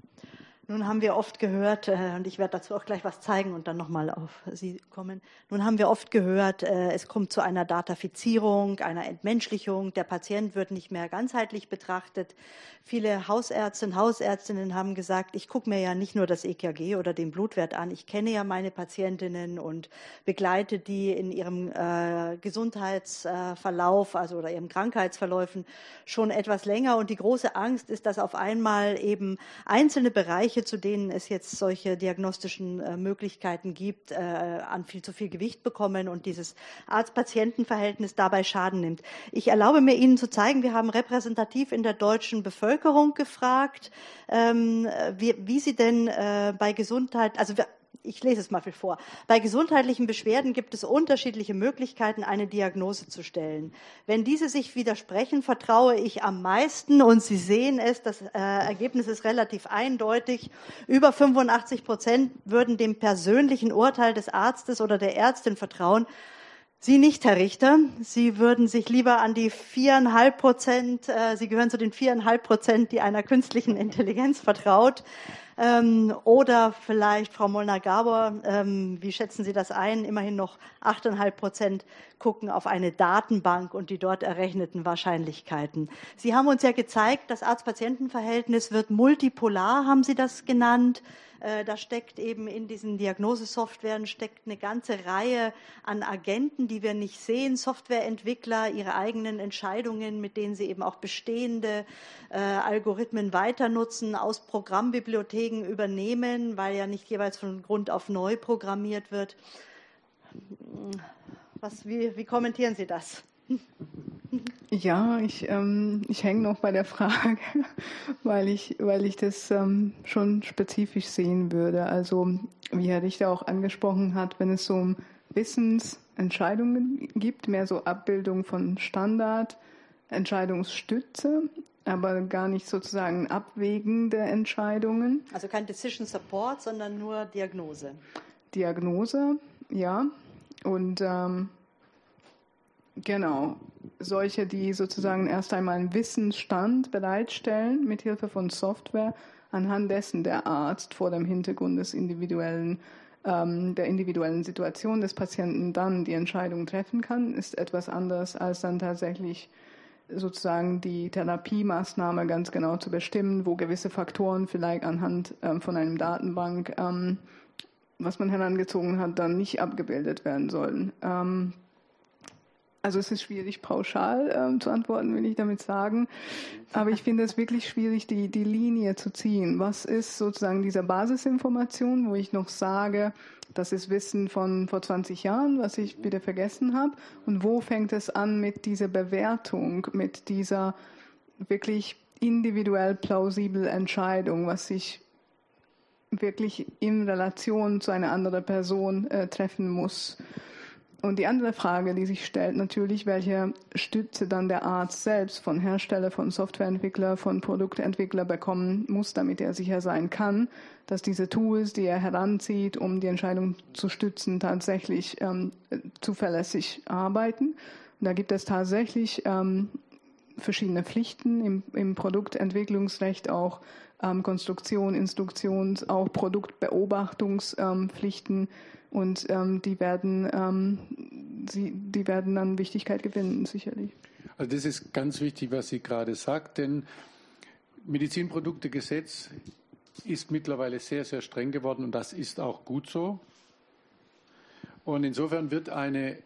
Nun haben wir oft gehört, äh, und ich werde dazu auch gleich was zeigen und dann nochmal auf Sie kommen. Nun haben wir oft gehört, äh, es kommt zu einer Datafizierung, einer Entmenschlichung. Der Patient wird nicht mehr ganzheitlich betrachtet. Viele Hausärztinnen, Hausärztinnen haben gesagt, ich gucke mir ja nicht nur das EKG oder den Blutwert an. Ich kenne ja meine Patientinnen und begleite die in ihrem äh, Gesundheitsverlauf, also oder ihrem Krankheitsverläufen schon etwas länger. Und die große Angst ist, dass auf einmal eben einzelne Bereiche Bereiche, zu denen es jetzt solche diagnostischen äh, Möglichkeiten gibt, äh, an viel zu viel Gewicht bekommen und dieses Arzt-Patienten-Verhältnis dabei Schaden nimmt. Ich erlaube mir Ihnen zu zeigen, wir haben repräsentativ in der deutschen Bevölkerung gefragt, ähm, wie, wie sie denn äh, bei Gesundheit, also wir, ich lese es mal vor. Bei gesundheitlichen Beschwerden gibt es unterschiedliche Möglichkeiten, eine Diagnose zu stellen. Wenn diese sich widersprechen, vertraue ich am meisten und Sie sehen es, das äh, Ergebnis ist relativ eindeutig. Über 85 Prozent würden dem persönlichen Urteil des Arztes oder der Ärztin vertrauen. Sie nicht, Herr Richter. Sie würden sich lieber an die viereinhalb Prozent, äh, Sie gehören zu den viereinhalb Prozent, die einer künstlichen Intelligenz vertraut. Ähm, oder vielleicht, Frau Molnar-Gabor, ähm, wie schätzen Sie das ein? Immerhin noch 8,5 Prozent gucken auf eine Datenbank und die dort errechneten Wahrscheinlichkeiten. Sie haben uns ja gezeigt, das Arzt-Patienten-Verhältnis wird multipolar, haben Sie das genannt. Äh, da steckt eben in diesen Diagnosesoftwaren steckt eine ganze Reihe an Agenten, die wir nicht sehen, Softwareentwickler, ihre eigenen Entscheidungen, mit denen sie eben auch bestehende äh, Algorithmen weiter nutzen, aus Programmbibliotheken übernehmen, weil ja nicht jeweils von Grund auf neu programmiert wird. Was, wie, wie kommentieren Sie das? Ja, ich, ähm, ich hänge noch bei der Frage, weil ich, weil ich das ähm, schon spezifisch sehen würde. Also, wie Herr Richter auch angesprochen hat, wenn es so um Wissensentscheidungen gibt, mehr so Abbildung von Standard, Entscheidungsstütze, aber gar nicht sozusagen abwägende Entscheidungen. Also kein Decision Support, sondern nur Diagnose. Diagnose, ja. Und ähm, Genau. Solche, die sozusagen erst einmal einen Wissensstand bereitstellen mit Hilfe von Software, anhand dessen der Arzt vor dem Hintergrund des individuellen, ähm, der individuellen Situation des Patienten dann die Entscheidung treffen kann, ist etwas anderes als dann tatsächlich sozusagen die Therapiemaßnahme ganz genau zu bestimmen, wo gewisse Faktoren vielleicht anhand ähm, von einem Datenbank, ähm, was man herangezogen hat, dann nicht abgebildet werden sollen. Ähm, also es ist schwierig pauschal ähm, zu antworten, will ich damit sagen. Aber ich finde es wirklich schwierig, die, die Linie zu ziehen. Was ist sozusagen diese Basisinformation, wo ich noch sage, das ist Wissen von vor 20 Jahren, was ich wieder vergessen habe. Und wo fängt es an mit dieser Bewertung, mit dieser wirklich individuell plausibel Entscheidung, was ich wirklich in Relation zu einer anderen Person äh, treffen muss. Und die andere Frage, die sich stellt, natürlich, welche Stütze dann der Arzt selbst von Hersteller, von Softwareentwickler, von Produktentwickler bekommen muss, damit er sicher sein kann, dass diese Tools, die er heranzieht, um die Entscheidung zu stützen, tatsächlich ähm, zuverlässig arbeiten. Und da gibt es tatsächlich ähm, verschiedene Pflichten im, im Produktentwicklungsrecht auch ähm, Konstruktion, Instruktions, auch Produktbeobachtungspflichten. Und ähm, die, werden, ähm, sie, die werden an Wichtigkeit gewinnen, sicherlich. Also das ist ganz wichtig, was Sie gerade sagt, denn Medizinproduktegesetz ist mittlerweile sehr, sehr streng geworden und das ist auch gut so. Und insofern wird eine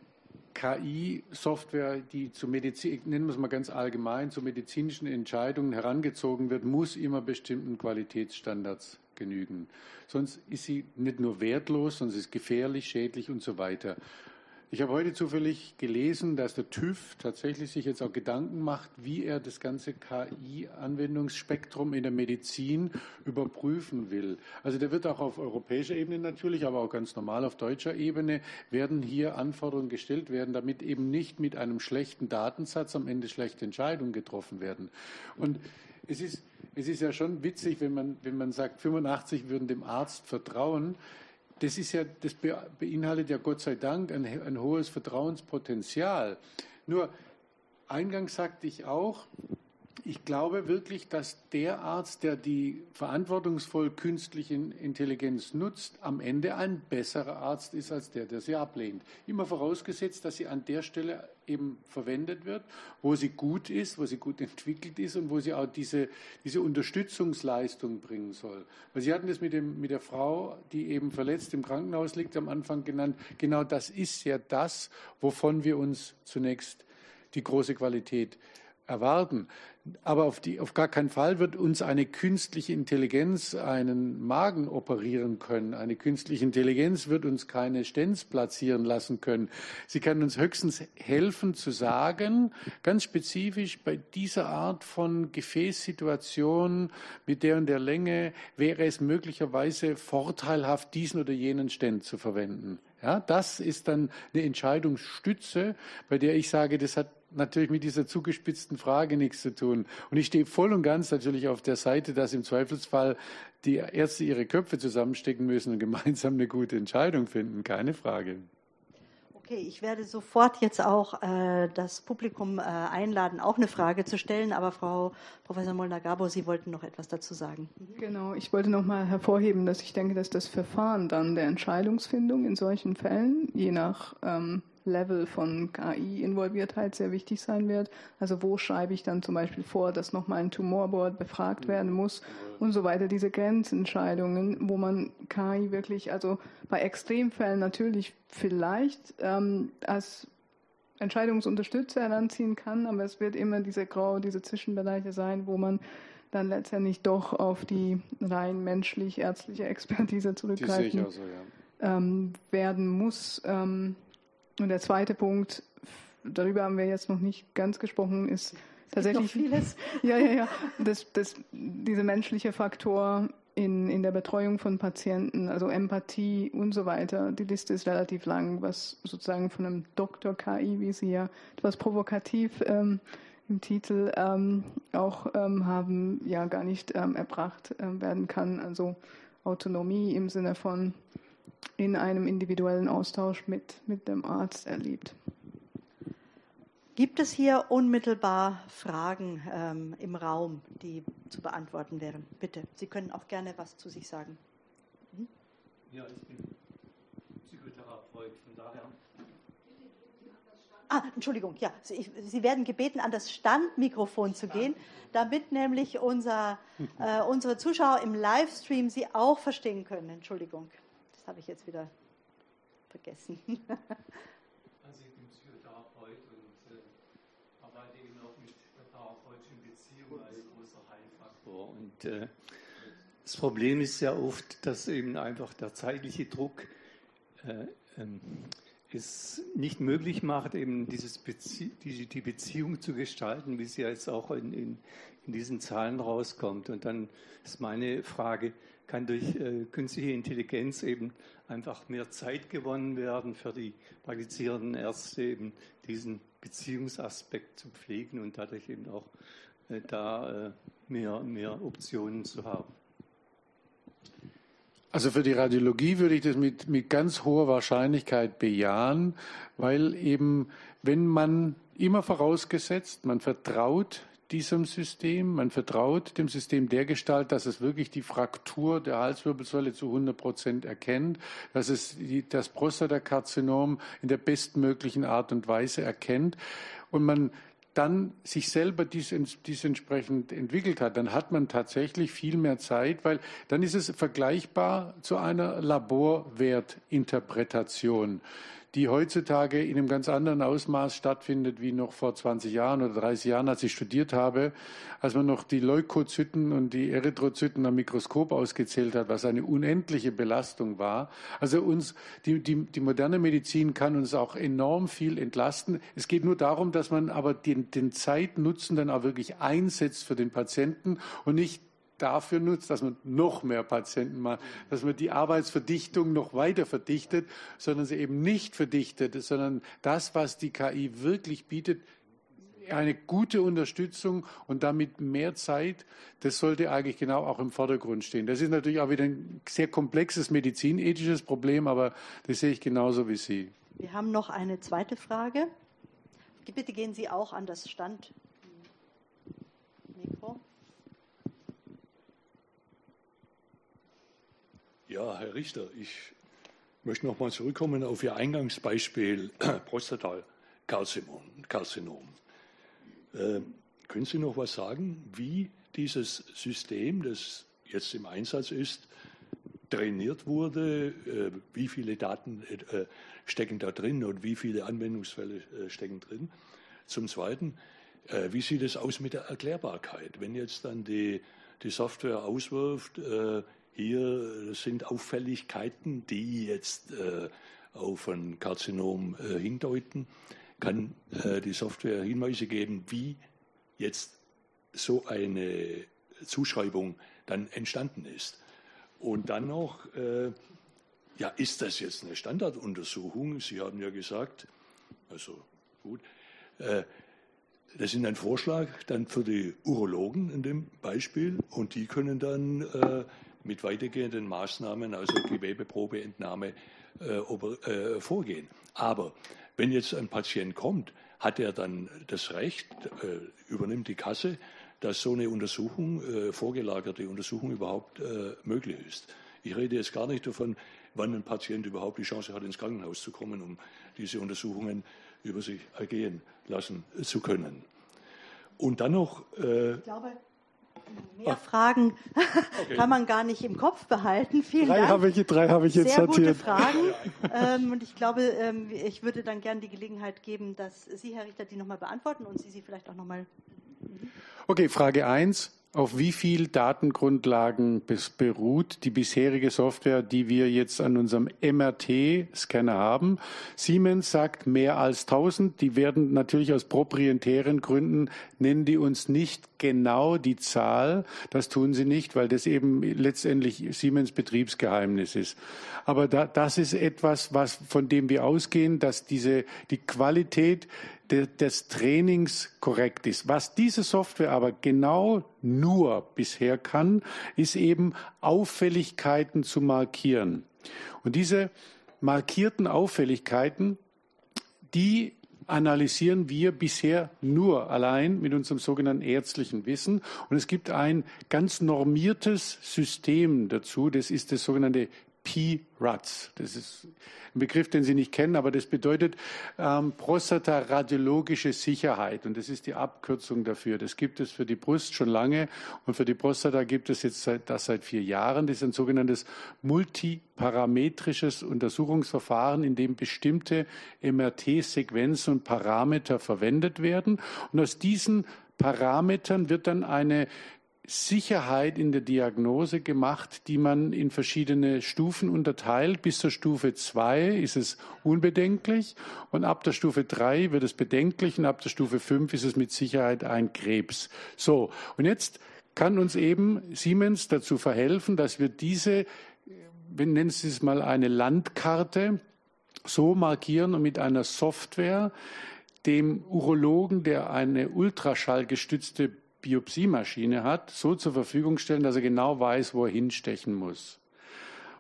KI-Software, die zu Medizin, nennen wir es mal ganz allgemein, zu medizinischen Entscheidungen herangezogen wird, muss immer bestimmten Qualitätsstandards genügen. Sonst ist sie nicht nur wertlos, sondern sie ist gefährlich, schädlich und so weiter. Ich habe heute zufällig gelesen, dass der TÜV tatsächlich sich jetzt auch Gedanken macht, wie er das ganze KI-Anwendungsspektrum in der Medizin überprüfen will. Also der wird auch auf europäischer Ebene natürlich, aber auch ganz normal auf deutscher Ebene werden hier Anforderungen gestellt werden, damit eben nicht mit einem schlechten Datensatz am Ende schlechte Entscheidungen getroffen werden. Und es ist, es ist ja schon witzig, wenn man, wenn man sagt, 85 würden dem Arzt vertrauen das ist ja, das beinhaltet ja Gott sei Dank ein, ein hohes Vertrauenspotenzial. Nur eingangs sagte ich auch, ich glaube wirklich, dass der Arzt, der die verantwortungsvoll künstliche Intelligenz nutzt, am Ende ein besserer Arzt ist als der, der sie ablehnt. Immer vorausgesetzt, dass sie an der Stelle eben verwendet wird, wo sie gut ist, wo sie gut entwickelt ist und wo sie auch diese, diese Unterstützungsleistung bringen soll. Weil Sie hatten das mit, mit der Frau, die eben verletzt im Krankenhaus liegt, am Anfang genannt. Genau das ist ja das, wovon wir uns zunächst die große Qualität erwarten. Aber auf, die, auf gar keinen Fall wird uns eine künstliche Intelligenz einen Magen operieren können. Eine künstliche Intelligenz wird uns keine Stents platzieren lassen können. Sie kann uns höchstens helfen zu sagen, ganz spezifisch bei dieser Art von Gefäßsituation mit der und der Länge wäre es möglicherweise vorteilhaft, diesen oder jenen Stent zu verwenden. Ja, das ist dann eine Entscheidungsstütze, bei der ich sage, das hat natürlich mit dieser zugespitzten Frage nichts zu tun. Und ich stehe voll und ganz natürlich auf der Seite, dass im Zweifelsfall die Ärzte ihre Köpfe zusammenstecken müssen und gemeinsam eine gute Entscheidung finden. Keine Frage. Okay, ich werde sofort jetzt auch äh, das Publikum äh, einladen, auch eine Frage zu stellen. Aber Frau Professor Molnar-Gabo, Sie wollten noch etwas dazu sagen. Genau, ich wollte noch mal hervorheben, dass ich denke, dass das Verfahren dann der Entscheidungsfindung in solchen Fällen, je nach ähm, Level von KI-Involviertheit sehr wichtig sein wird. Also wo schreibe ich dann zum Beispiel vor, dass nochmal ein Tumorboard befragt werden muss und so weiter. Diese Grenzentscheidungen, wo man KI wirklich, also bei Extremfällen natürlich vielleicht ähm, als Entscheidungsunterstützer heranziehen kann, aber es wird immer diese Grau, diese Zwischenbereiche sein, wo man dann letztendlich doch auf die rein menschlich-ärztliche Expertise zurückgreifen so, ja. ähm, werden muss. Ähm, und der zweite Punkt, darüber haben wir jetzt noch nicht ganz gesprochen, ist tatsächlich vieles. Ja, ja, ja. Das, das, dieser menschliche Faktor in, in der Betreuung von Patienten, also Empathie und so weiter. Die Liste ist relativ lang, was sozusagen von einem Doktor KI, wie Sie ja etwas provokativ ähm, im Titel ähm, auch ähm, haben, ja gar nicht ähm, erbracht äh, werden kann. Also Autonomie im Sinne von in einem individuellen Austausch mit, mit dem Arzt erlebt. Gibt es hier unmittelbar Fragen ähm, im Raum, die zu beantworten wären? Bitte, Sie können auch gerne was zu sich sagen. Mhm. Ja, ich bin Psychotherapeut, von daher. Ah, Entschuldigung, ja, Sie, Sie, werden gebeten, an das Standmikrofon zu gehen, damit nämlich unser, äh, unsere Zuschauer im Livestream Sie auch verstehen können. Entschuldigung. Das habe ich jetzt wieder vergessen. also ich bin Psychotherapeut und äh, arbeite eben auch mit der therapeutischen Beziehung als großer Heilfaktor. Und äh, das Problem ist ja oft, dass eben einfach der zeitliche Druck äh, ähm, es nicht möglich macht, eben dieses Bezie die, die, Beziehung zu gestalten, wie sie jetzt auch in, in, in diesen Zahlen rauskommt. Und dann ist meine Frage, kann durch äh, künstliche Intelligenz eben einfach mehr Zeit gewonnen werden für die praktizierenden Ärzte, eben diesen Beziehungsaspekt zu pflegen und dadurch eben auch äh, da äh, mehr, mehr Optionen zu haben. Also für die Radiologie würde ich das mit, mit ganz hoher Wahrscheinlichkeit bejahen, weil eben, wenn man immer vorausgesetzt, man vertraut diesem System. Man vertraut dem System der Gestalt, dass es wirklich die Fraktur der Halswirbelsäule zu 100 Prozent erkennt, dass es die, das Prostatakarzinom in der bestmöglichen Art und Weise erkennt und man dann sich selber dies, dies entsprechend entwickelt hat, dann hat man tatsächlich viel mehr Zeit, weil dann ist es vergleichbar zu einer Laborwertinterpretation. Die heutzutage in einem ganz anderen Ausmaß stattfindet wie noch vor 20 Jahren oder 30 Jahren, als ich studiert habe, als man noch die Leukozyten und die Erythrozyten am Mikroskop ausgezählt hat, was eine unendliche Belastung war. Also uns, die, die, die moderne Medizin kann uns auch enorm viel entlasten. Es geht nur darum, dass man aber den, den Zeitnutzen dann auch wirklich einsetzt für den Patienten und nicht dafür nutzt, dass man noch mehr Patienten macht, dass man die Arbeitsverdichtung noch weiter verdichtet, sondern sie eben nicht verdichtet, sondern das, was die KI wirklich bietet, eine gute Unterstützung und damit mehr Zeit, das sollte eigentlich genau auch im Vordergrund stehen. Das ist natürlich auch wieder ein sehr komplexes medizinethisches Problem, aber das sehe ich genauso wie Sie. Wir haben noch eine zweite Frage. Bitte gehen Sie auch an das Stand. Ja, Herr Richter, ich möchte noch mal zurückkommen auf Ihr Eingangsbeispiel Prostatakarzinom. Äh, können Sie noch was sagen, wie dieses System, das jetzt im Einsatz ist, trainiert wurde, äh, wie viele Daten äh, stecken da drin und wie viele Anwendungsfälle äh, stecken drin? Zum Zweiten, äh, wie sieht es aus mit der Erklärbarkeit? Wenn jetzt dann die, die Software auswirft, äh, hier sind Auffälligkeiten, die jetzt äh, auf ein Karzinom äh, hindeuten. Kann äh, die Software Hinweise geben, wie jetzt so eine Zuschreibung dann entstanden ist? Und dann noch, äh, ja, ist das jetzt eine Standarduntersuchung? Sie haben ja gesagt, also gut, äh, das ist ein Vorschlag dann für die Urologen in dem Beispiel und die können dann äh, mit weitergehenden Maßnahmen, also Gewebeprobeentnahme, äh, äh, vorgehen. Aber wenn jetzt ein Patient kommt, hat er dann das Recht, äh, übernimmt die Kasse, dass so eine Untersuchung, äh, vorgelagerte Untersuchung überhaupt äh, möglich ist. Ich rede jetzt gar nicht davon, wann ein Patient überhaupt die Chance hat, ins Krankenhaus zu kommen, um diese Untersuchungen über sich ergehen lassen zu können. Und dann noch. Äh, ich glaube, Mehr Fragen okay. kann man gar nicht im Kopf behalten. Vielen drei Dank. Habe ich, drei habe ich jetzt Sehr sortiert. gute Fragen. ähm, und ich glaube, ähm, ich würde dann gerne die Gelegenheit geben, dass Sie, Herr Richter, die nochmal beantworten und Sie sie vielleicht auch nochmal. Mhm. Okay, Frage 1 auf wie viel Datengrundlagen beruht die bisherige Software, die wir jetzt an unserem MRT-Scanner haben. Siemens sagt mehr als 1000. Die werden natürlich aus proprietären Gründen, nennen die uns nicht genau die Zahl. Das tun sie nicht, weil das eben letztendlich Siemens Betriebsgeheimnis ist. Aber da, das ist etwas, was, von dem wir ausgehen, dass diese, die Qualität des Trainings korrekt ist. Was diese Software aber genau nur bisher kann, ist eben Auffälligkeiten zu markieren. Und diese markierten Auffälligkeiten, die analysieren wir bisher nur allein mit unserem sogenannten ärztlichen Wissen. Und es gibt ein ganz normiertes System dazu, das ist das sogenannte P-RUTS. Das ist ein Begriff, den Sie nicht kennen, aber das bedeutet ähm, Prostata-radiologische Sicherheit. Und das ist die Abkürzung dafür. Das gibt es für die Brust schon lange und für die Prostata gibt es jetzt seit, das seit vier Jahren. Das ist ein sogenanntes multiparametrisches Untersuchungsverfahren, in dem bestimmte MRT-Sequenzen und Parameter verwendet werden. Und aus diesen Parametern wird dann eine Sicherheit in der Diagnose gemacht, die man in verschiedene Stufen unterteilt. Bis zur Stufe 2 ist es unbedenklich und ab der Stufe 3 wird es bedenklich und ab der Stufe 5 ist es mit Sicherheit ein Krebs. So, und jetzt kann uns eben Siemens dazu verhelfen, dass wir diese, wir nennen es mal eine Landkarte, so markieren und mit einer Software dem Urologen, der eine ultraschallgestützte Biopsiemaschine hat, so zur Verfügung stellen, dass er genau weiß, wo er hinstechen muss.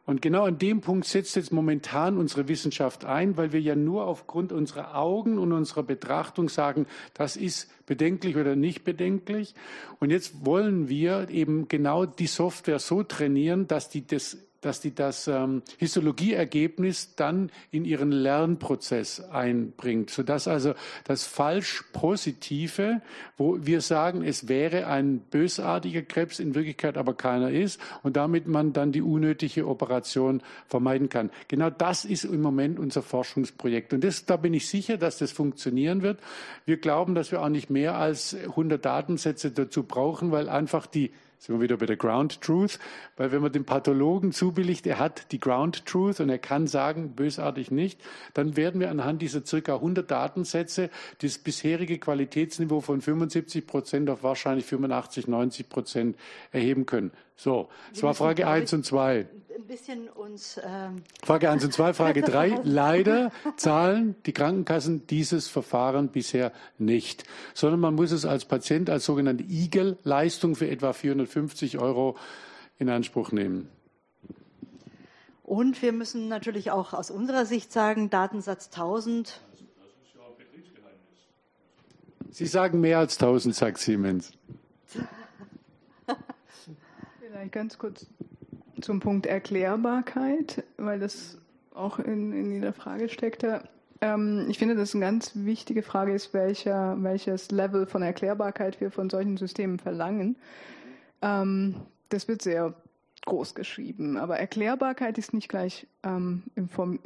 Und genau an dem Punkt setzt jetzt momentan unsere Wissenschaft ein, weil wir ja nur aufgrund unserer Augen und unserer Betrachtung sagen, das ist bedenklich oder nicht bedenklich. Und jetzt wollen wir eben genau die Software so trainieren, dass die das dass die das ähm, Histologieergebnis dann in ihren Lernprozess einbringt, sodass also das falsch Positive, wo wir sagen, es wäre ein bösartiger Krebs, in Wirklichkeit aber keiner ist und damit man dann die unnötige Operation vermeiden kann. Genau das ist im Moment unser Forschungsprojekt und das, da bin ich sicher, dass das funktionieren wird. Wir glauben, dass wir auch nicht mehr als 100 Datensätze dazu brauchen, weil einfach die sind wir wieder bei der Ground Truth, weil wenn man dem Pathologen zubilligt, er hat die Ground Truth und er kann sagen, bösartig nicht, dann werden wir anhand dieser circa 100 Datensätze das bisherige Qualitätsniveau von 75 Prozent auf wahrscheinlich 85, 90 Prozent erheben können. So, das war Frage 1 und 2 ein bisschen uns. Ähm Frage 1 und 2. Frage 3. Leider zahlen die Krankenkassen dieses Verfahren bisher nicht, sondern man muss es als Patient als sogenannte IGEL-Leistung für etwa 450 Euro in Anspruch nehmen. Und wir müssen natürlich auch aus unserer Sicht sagen, Datensatz 1000. Sie sagen mehr als 1000, sagt Siemens. Vielleicht ganz kurz zum Punkt Erklärbarkeit, weil das auch in, in jeder Frage steckte. Ähm, ich finde, dass eine ganz wichtige Frage ist, welcher, welches Level von Erklärbarkeit wir von solchen Systemen verlangen. Ähm, das wird sehr groß geschrieben, aber Erklärbarkeit ist nicht gleich ähm,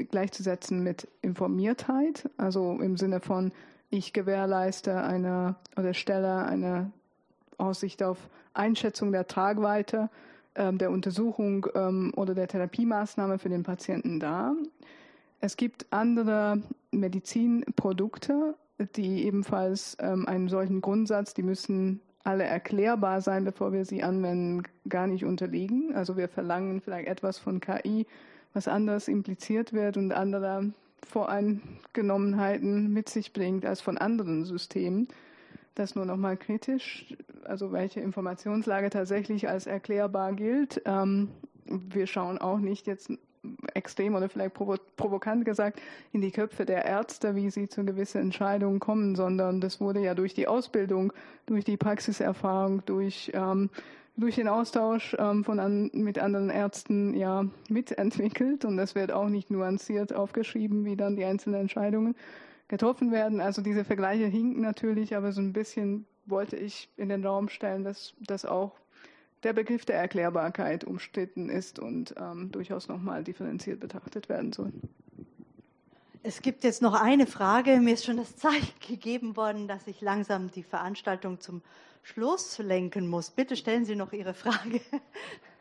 gleichzusetzen mit Informiertheit, also im Sinne von ich gewährleiste eine oder stelle eine Aussicht auf Einschätzung der Tragweite ähm, der Untersuchung ähm, oder der Therapiemaßnahme für den Patienten dar. Es gibt andere Medizinprodukte, die ebenfalls ähm, einen solchen Grundsatz, die müssen alle erklärbar sein, bevor wir sie anwenden, gar nicht unterliegen. Also wir verlangen vielleicht etwas von KI, was anders impliziert wird und andere Voreingenommenheiten mit sich bringt als von anderen Systemen. Das nur noch mal kritisch, also welche Informationslage tatsächlich als erklärbar gilt. Ähm, wir schauen auch nicht jetzt extrem oder vielleicht provo provokant gesagt in die Köpfe der Ärzte, wie sie zu gewissen Entscheidungen kommen, sondern das wurde ja durch die Ausbildung, durch die Praxiserfahrung, durch ähm, durch den Austausch ähm, von an, mit anderen Ärzten ja mitentwickelt und das wird auch nicht nuanciert aufgeschrieben, wie dann die einzelnen Entscheidungen getroffen werden. Also diese Vergleiche hinken natürlich, aber so ein bisschen wollte ich in den Raum stellen, dass, dass auch der Begriff der Erklärbarkeit umstritten ist und ähm, durchaus nochmal differenziert betrachtet werden soll. Es gibt jetzt noch eine Frage. Mir ist schon das Zeichen gegeben worden, dass ich langsam die Veranstaltung zum Schluss lenken muss. Bitte stellen Sie noch Ihre Frage.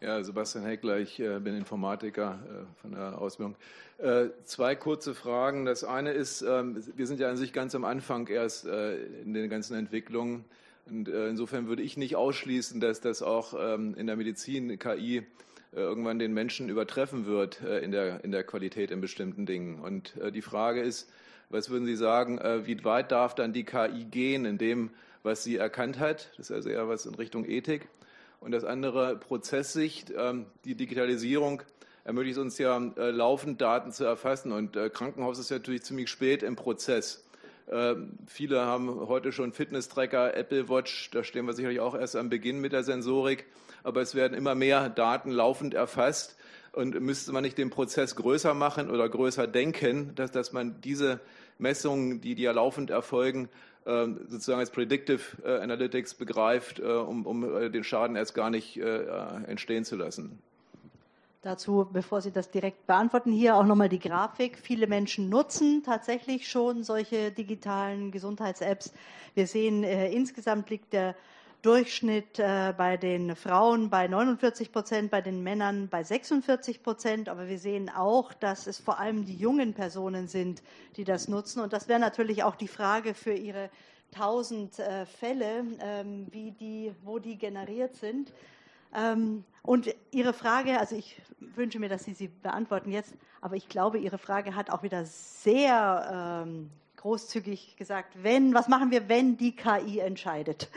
Ja, Sebastian Heckler, ich äh, bin Informatiker äh, von der Ausbildung. Äh, zwei kurze Fragen. Das eine ist, ähm, wir sind ja an sich ganz am Anfang erst in den ganzen Entwicklungen. Und insofern würde ich nicht ausschließen, dass das auch ähm, in der Medizin KI irgendwann den Menschen übertreffen wird in der, in der Qualität in bestimmten Dingen. Und die Frage ist, was würden Sie sagen, wie weit darf dann die KI gehen in dem, was sie erkannt hat? Das ist also eher was in Richtung Ethik. Und das andere Prozesssicht, ähm, die Digitalisierung ermöglicht uns ja äh, laufend Daten zu erfassen. Und äh, Krankenhaus ist natürlich ziemlich spät im Prozess. Ähm, viele haben heute schon Fitness-Tracker, Apple Watch, da stehen wir sicherlich auch erst am Beginn mit der Sensorik. Aber es werden immer mehr Daten laufend erfasst. Und müsste man nicht den Prozess größer machen oder größer denken, dass, dass man diese Messungen, die, die ja laufend erfolgen, sozusagen als Predictive äh, Analytics begreift, äh, um, um äh, den Schaden erst gar nicht entstehen zu lassen. Dazu, bevor Sie das direkt beantworten, hier auch nochmal die Grafik. Viele Menschen nutzen tatsächlich schon solche digitalen Gesundheits-Apps. Wir sehen, äh, insgesamt liegt der Durchschnitt äh, bei den Frauen bei 49 Prozent, bei den Männern bei 46 Prozent. Aber wir sehen auch, dass es vor allem die jungen Personen sind, die das nutzen. Und das wäre natürlich auch die Frage für Ihre 1000 äh, Fälle, ähm, wie die, wo die generiert sind. Ähm, und Ihre Frage, also ich wünsche mir, dass Sie sie beantworten jetzt, aber ich glaube, Ihre Frage hat auch wieder sehr ähm, großzügig gesagt, wenn, was machen wir, wenn die KI entscheidet?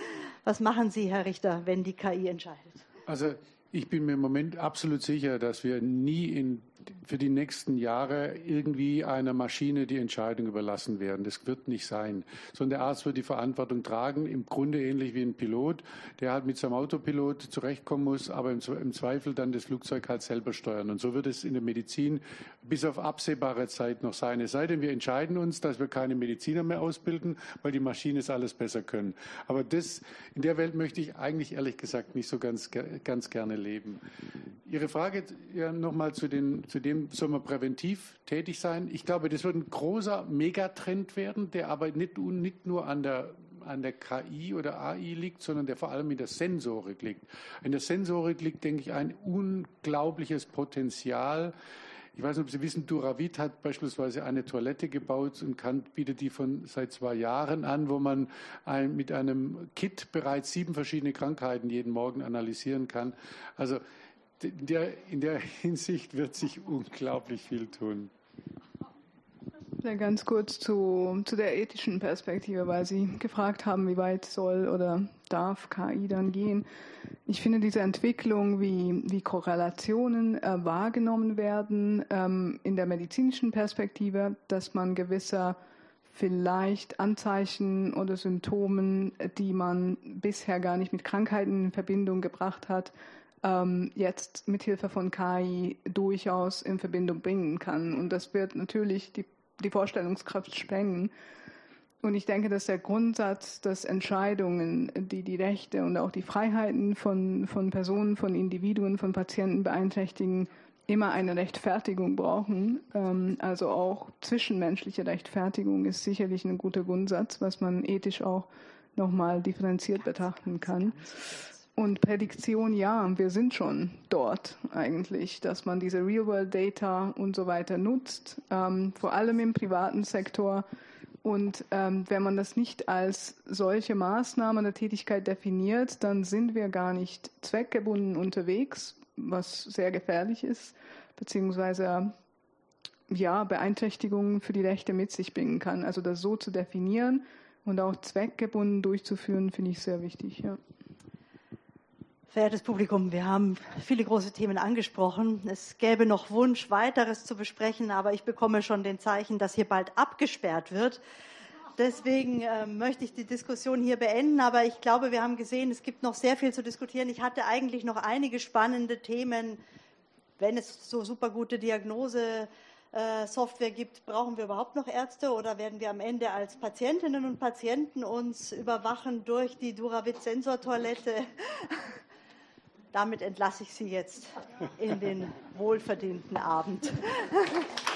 Was machen Sie, Herr Richter, wenn die KI entscheidet? Also ich bin mir im Moment absolut sicher, dass wir nie in für die nächsten Jahre irgendwie einer Maschine die Entscheidung überlassen werden. Das wird nicht sein, sondern der Arzt wird die Verantwortung tragen, im Grunde ähnlich wie ein Pilot, der halt mit seinem Autopilot zurechtkommen muss, aber im, Zweifel dann das Flugzeug halt selber steuern. Und so wird es in der Medizin bis auf absehbare Zeit noch sein. Es sei denn, wir entscheiden uns, dass wir keine Mediziner mehr ausbilden, weil die Maschinen es alles besser können. Aber das, in der Welt möchte ich eigentlich ehrlich gesagt nicht so ganz, ganz gerne leben. Ihre Frage ja, nochmal zu, zu dem, soll man präventiv tätig sein? Ich glaube, das wird ein großer Megatrend werden, der aber nicht, nicht nur an der an der KI oder AI liegt, sondern der vor allem in der Sensorik liegt. In der Sensorik liegt, denke ich, ein unglaubliches Potenzial. Ich weiß nicht, ob Sie wissen, Duravit hat beispielsweise eine Toilette gebaut und kann, bietet die von seit zwei Jahren an, wo man ein, mit einem Kit bereits sieben verschiedene Krankheiten jeden Morgen analysieren kann. Also in der, in der Hinsicht wird sich unglaublich viel tun. Ja, ganz kurz zu, zu der ethischen Perspektive, weil Sie gefragt haben, wie weit soll oder darf KI dann gehen. Ich finde diese Entwicklung, wie, wie Korrelationen äh, wahrgenommen werden ähm, in der medizinischen Perspektive, dass man gewisse vielleicht Anzeichen oder Symptomen, die man bisher gar nicht mit Krankheiten in Verbindung gebracht hat, ähm, jetzt mithilfe von KI durchaus in Verbindung bringen kann. Und das wird natürlich die, die Vorstellungskraft sprengen. Und ich denke, dass der Grundsatz, dass Entscheidungen, die die Rechte und auch die Freiheiten von, von Personen, von Individuen, von Patienten beeinträchtigen, immer eine Rechtfertigung brauchen. Ähm, also auch zwischenmenschliche Rechtfertigung ist sicherlich ein guter Grundsatz, was man ethisch auch nochmal differenziert betrachten kann. Und Prädiktion, ja, wir sind schon dort eigentlich, dass man diese Real-World-Data und so weiter nutzt, ähm, vor allem im privaten Sektor. Und ähm, wenn man das nicht als solche Maßnahme der Tätigkeit definiert, dann sind wir gar nicht zweckgebunden unterwegs, was sehr gefährlich ist, beziehungsweise ja, Beeinträchtigungen für die Rechte mit sich bringen kann. Also das so zu definieren und auch zweckgebunden durchzuführen, finde ich sehr wichtig. Ja. Verehrtes Publikum, wir haben viele große Themen angesprochen. Es gäbe noch Wunsch, weiteres zu besprechen, aber ich bekomme schon den Zeichen, dass hier bald abgesperrt wird. Deswegen äh, möchte ich die Diskussion hier beenden, aber ich glaube, wir haben gesehen, es gibt noch sehr viel zu diskutieren. Ich hatte eigentlich noch einige spannende Themen. Wenn es so super gute Diagnose äh, gibt, brauchen wir überhaupt noch Ärzte oder werden wir am Ende als Patientinnen und Patienten uns überwachen durch die Duravit-Sensortoilette? Damit entlasse ich Sie jetzt in den wohlverdienten Abend.